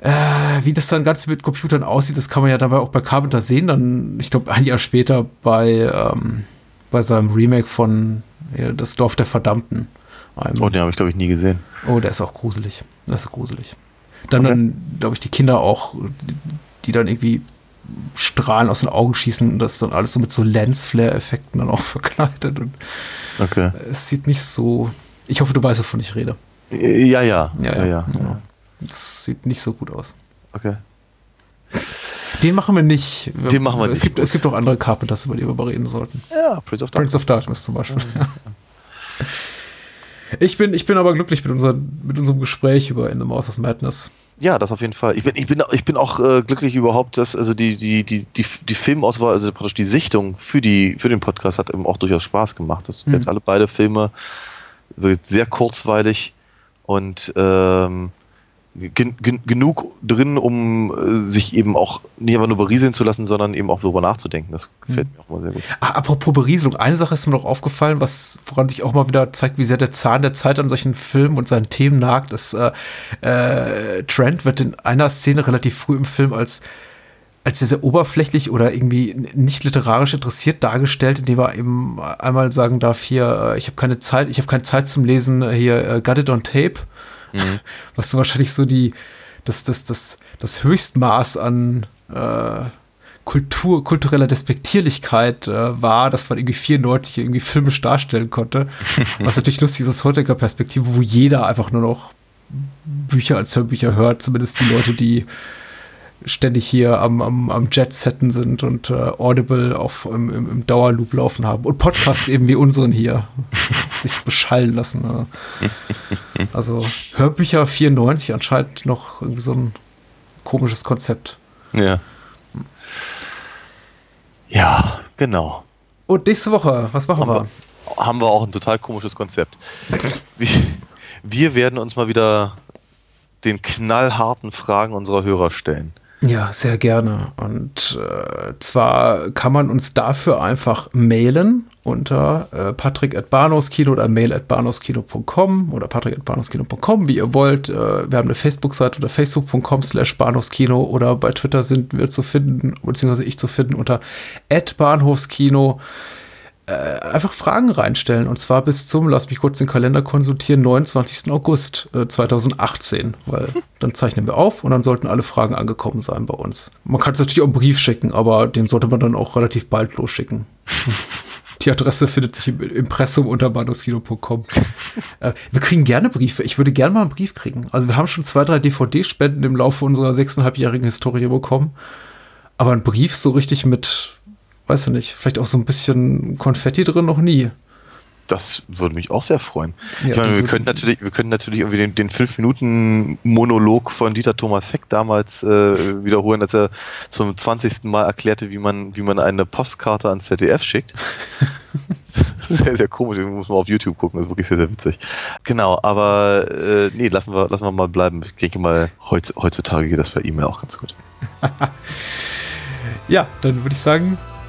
Äh, wie das dann ganz mit Computern aussieht, das kann man ja dabei auch bei Carpenter sehen. Dann, ich glaube, ein Jahr später bei, ähm, bei seinem Remake von ja, Das Dorf der Verdammten. Einem, Oh, den habe ich, glaube ich, nie gesehen. Oh, der ist auch gruselig. Das ist gruselig. Dann, dann glaube ich, die Kinder auch, die, die dann irgendwie Strahlen aus den Augen schießen und das ist dann alles so mit so Lensflare-Effekten dann auch verkleidet. Und Okay. es sieht nicht so. Ich hoffe, du weißt, wovon ich rede. Äh, Ja, ja. Ja, ja. ja. genau. Das sieht nicht so gut aus. Okay. Den machen wir nicht. Den machen wir es nicht. Gibt, es gibt auch andere Carpenters, über die wir reden sollten. Ja, Prince of Prince of Darkness zum Beispiel. Ich bin, ich bin aber glücklich mit, unser, mit unserem Gespräch über In the Mouth of Madness. Ja, das auf jeden Fall. Ich bin, ich bin, ich bin auch äh, glücklich überhaupt, dass also die, die, die, die, die Filmauswahl, also praktisch die Sichtung für, die, für den Podcast hat eben auch durchaus Spaß gemacht. Das mhm. alle beide Filme wird sehr kurzweilig und ähm, gen, gen, genug drin, um äh, sich eben auch nicht einfach nur berieseln zu lassen, sondern eben auch darüber nachzudenken. Das gefällt mhm. mir auch mal sehr gut. Ah, apropos Berieselung, eine Sache ist mir noch aufgefallen, was woran sich auch mal wieder zeigt, wie sehr der Zahn der Zeit an solchen Filmen und seinen Themen nagt. Ist, äh, äh, Trent wird in einer Szene relativ früh im Film als als sehr, sehr oberflächlich oder irgendwie nicht literarisch interessiert dargestellt, indem er eben einmal sagen darf, hier, äh, ich habe keine Zeit, ich habe keine Zeit zum Lesen, äh, hier, uh, got it on tape. Mhm. Was so wahrscheinlich so die, das, das, das, das Höchstmaß an äh, Kultur, kultureller Despektierlichkeit äh, war, dass man irgendwie 94 irgendwie filmisch darstellen konnte. Was natürlich lustig ist aus heutiger Perspektive, wo jeder einfach nur noch Bücher als Hörbücher hört, zumindest die Leute, die ständig hier am, am, am Jet-Setten sind und äh, Audible auf, im, im, im, Dauerloop laufen haben und Podcasts eben wie unseren hier sich beschallen lassen. Ne? Also Hörbücher 94 anscheinend noch irgendwie so ein komisches Konzept. Ja. Ja, genau. Und nächste Woche, was machen haben wir? wir? Haben wir auch ein total komisches Konzept. wir, wir werden uns mal wieder den knallharten Fragen unserer Hörer stellen. Ja, sehr gerne. Und äh, zwar kann man uns dafür einfach mailen unter äh, patrick.bahnhofskino oder mail.bahnhofskino.com oder patrick.bahnhofskino.com, wie ihr wollt. Äh, wir haben eine Facebook-Seite unter facebook.com slash bahnhofskino oder bei Twitter sind wir zu finden, beziehungsweise ich zu finden unter bahnhofskino äh, einfach Fragen reinstellen. Und zwar bis zum, lass mich kurz den Kalender konsultieren, 29. August äh, 2018. Weil dann zeichnen wir auf und dann sollten alle Fragen angekommen sein bei uns. Man kann es natürlich auch einen Brief schicken, aber den sollte man dann auch relativ bald losschicken. Die Adresse findet sich im Impressum unter bahnhofskino.com. äh, wir kriegen gerne Briefe. Ich würde gerne mal einen Brief kriegen. Also wir haben schon zwei, drei DVD-Spenden im Laufe unserer sechseinhalbjährigen Historie bekommen. Aber ein Brief so richtig mit weiß du nicht, vielleicht auch so ein bisschen Konfetti drin noch nie. Das würde mich auch sehr freuen. Ja, ich meine, wir können natürlich, wir können natürlich irgendwie den, den 5-Minuten-Monolog von Dieter Thomas Heck damals äh, wiederholen, als er zum 20. Mal erklärte, wie man, wie man eine Postkarte ans ZDF schickt. sehr, sehr komisch, das muss man auf YouTube gucken, das ist wirklich sehr, sehr witzig. Genau, aber äh, nee, lassen wir, lassen wir mal bleiben. Ich denke mal, heutzutage geht das per E-Mail auch ganz gut. ja, dann würde ich sagen,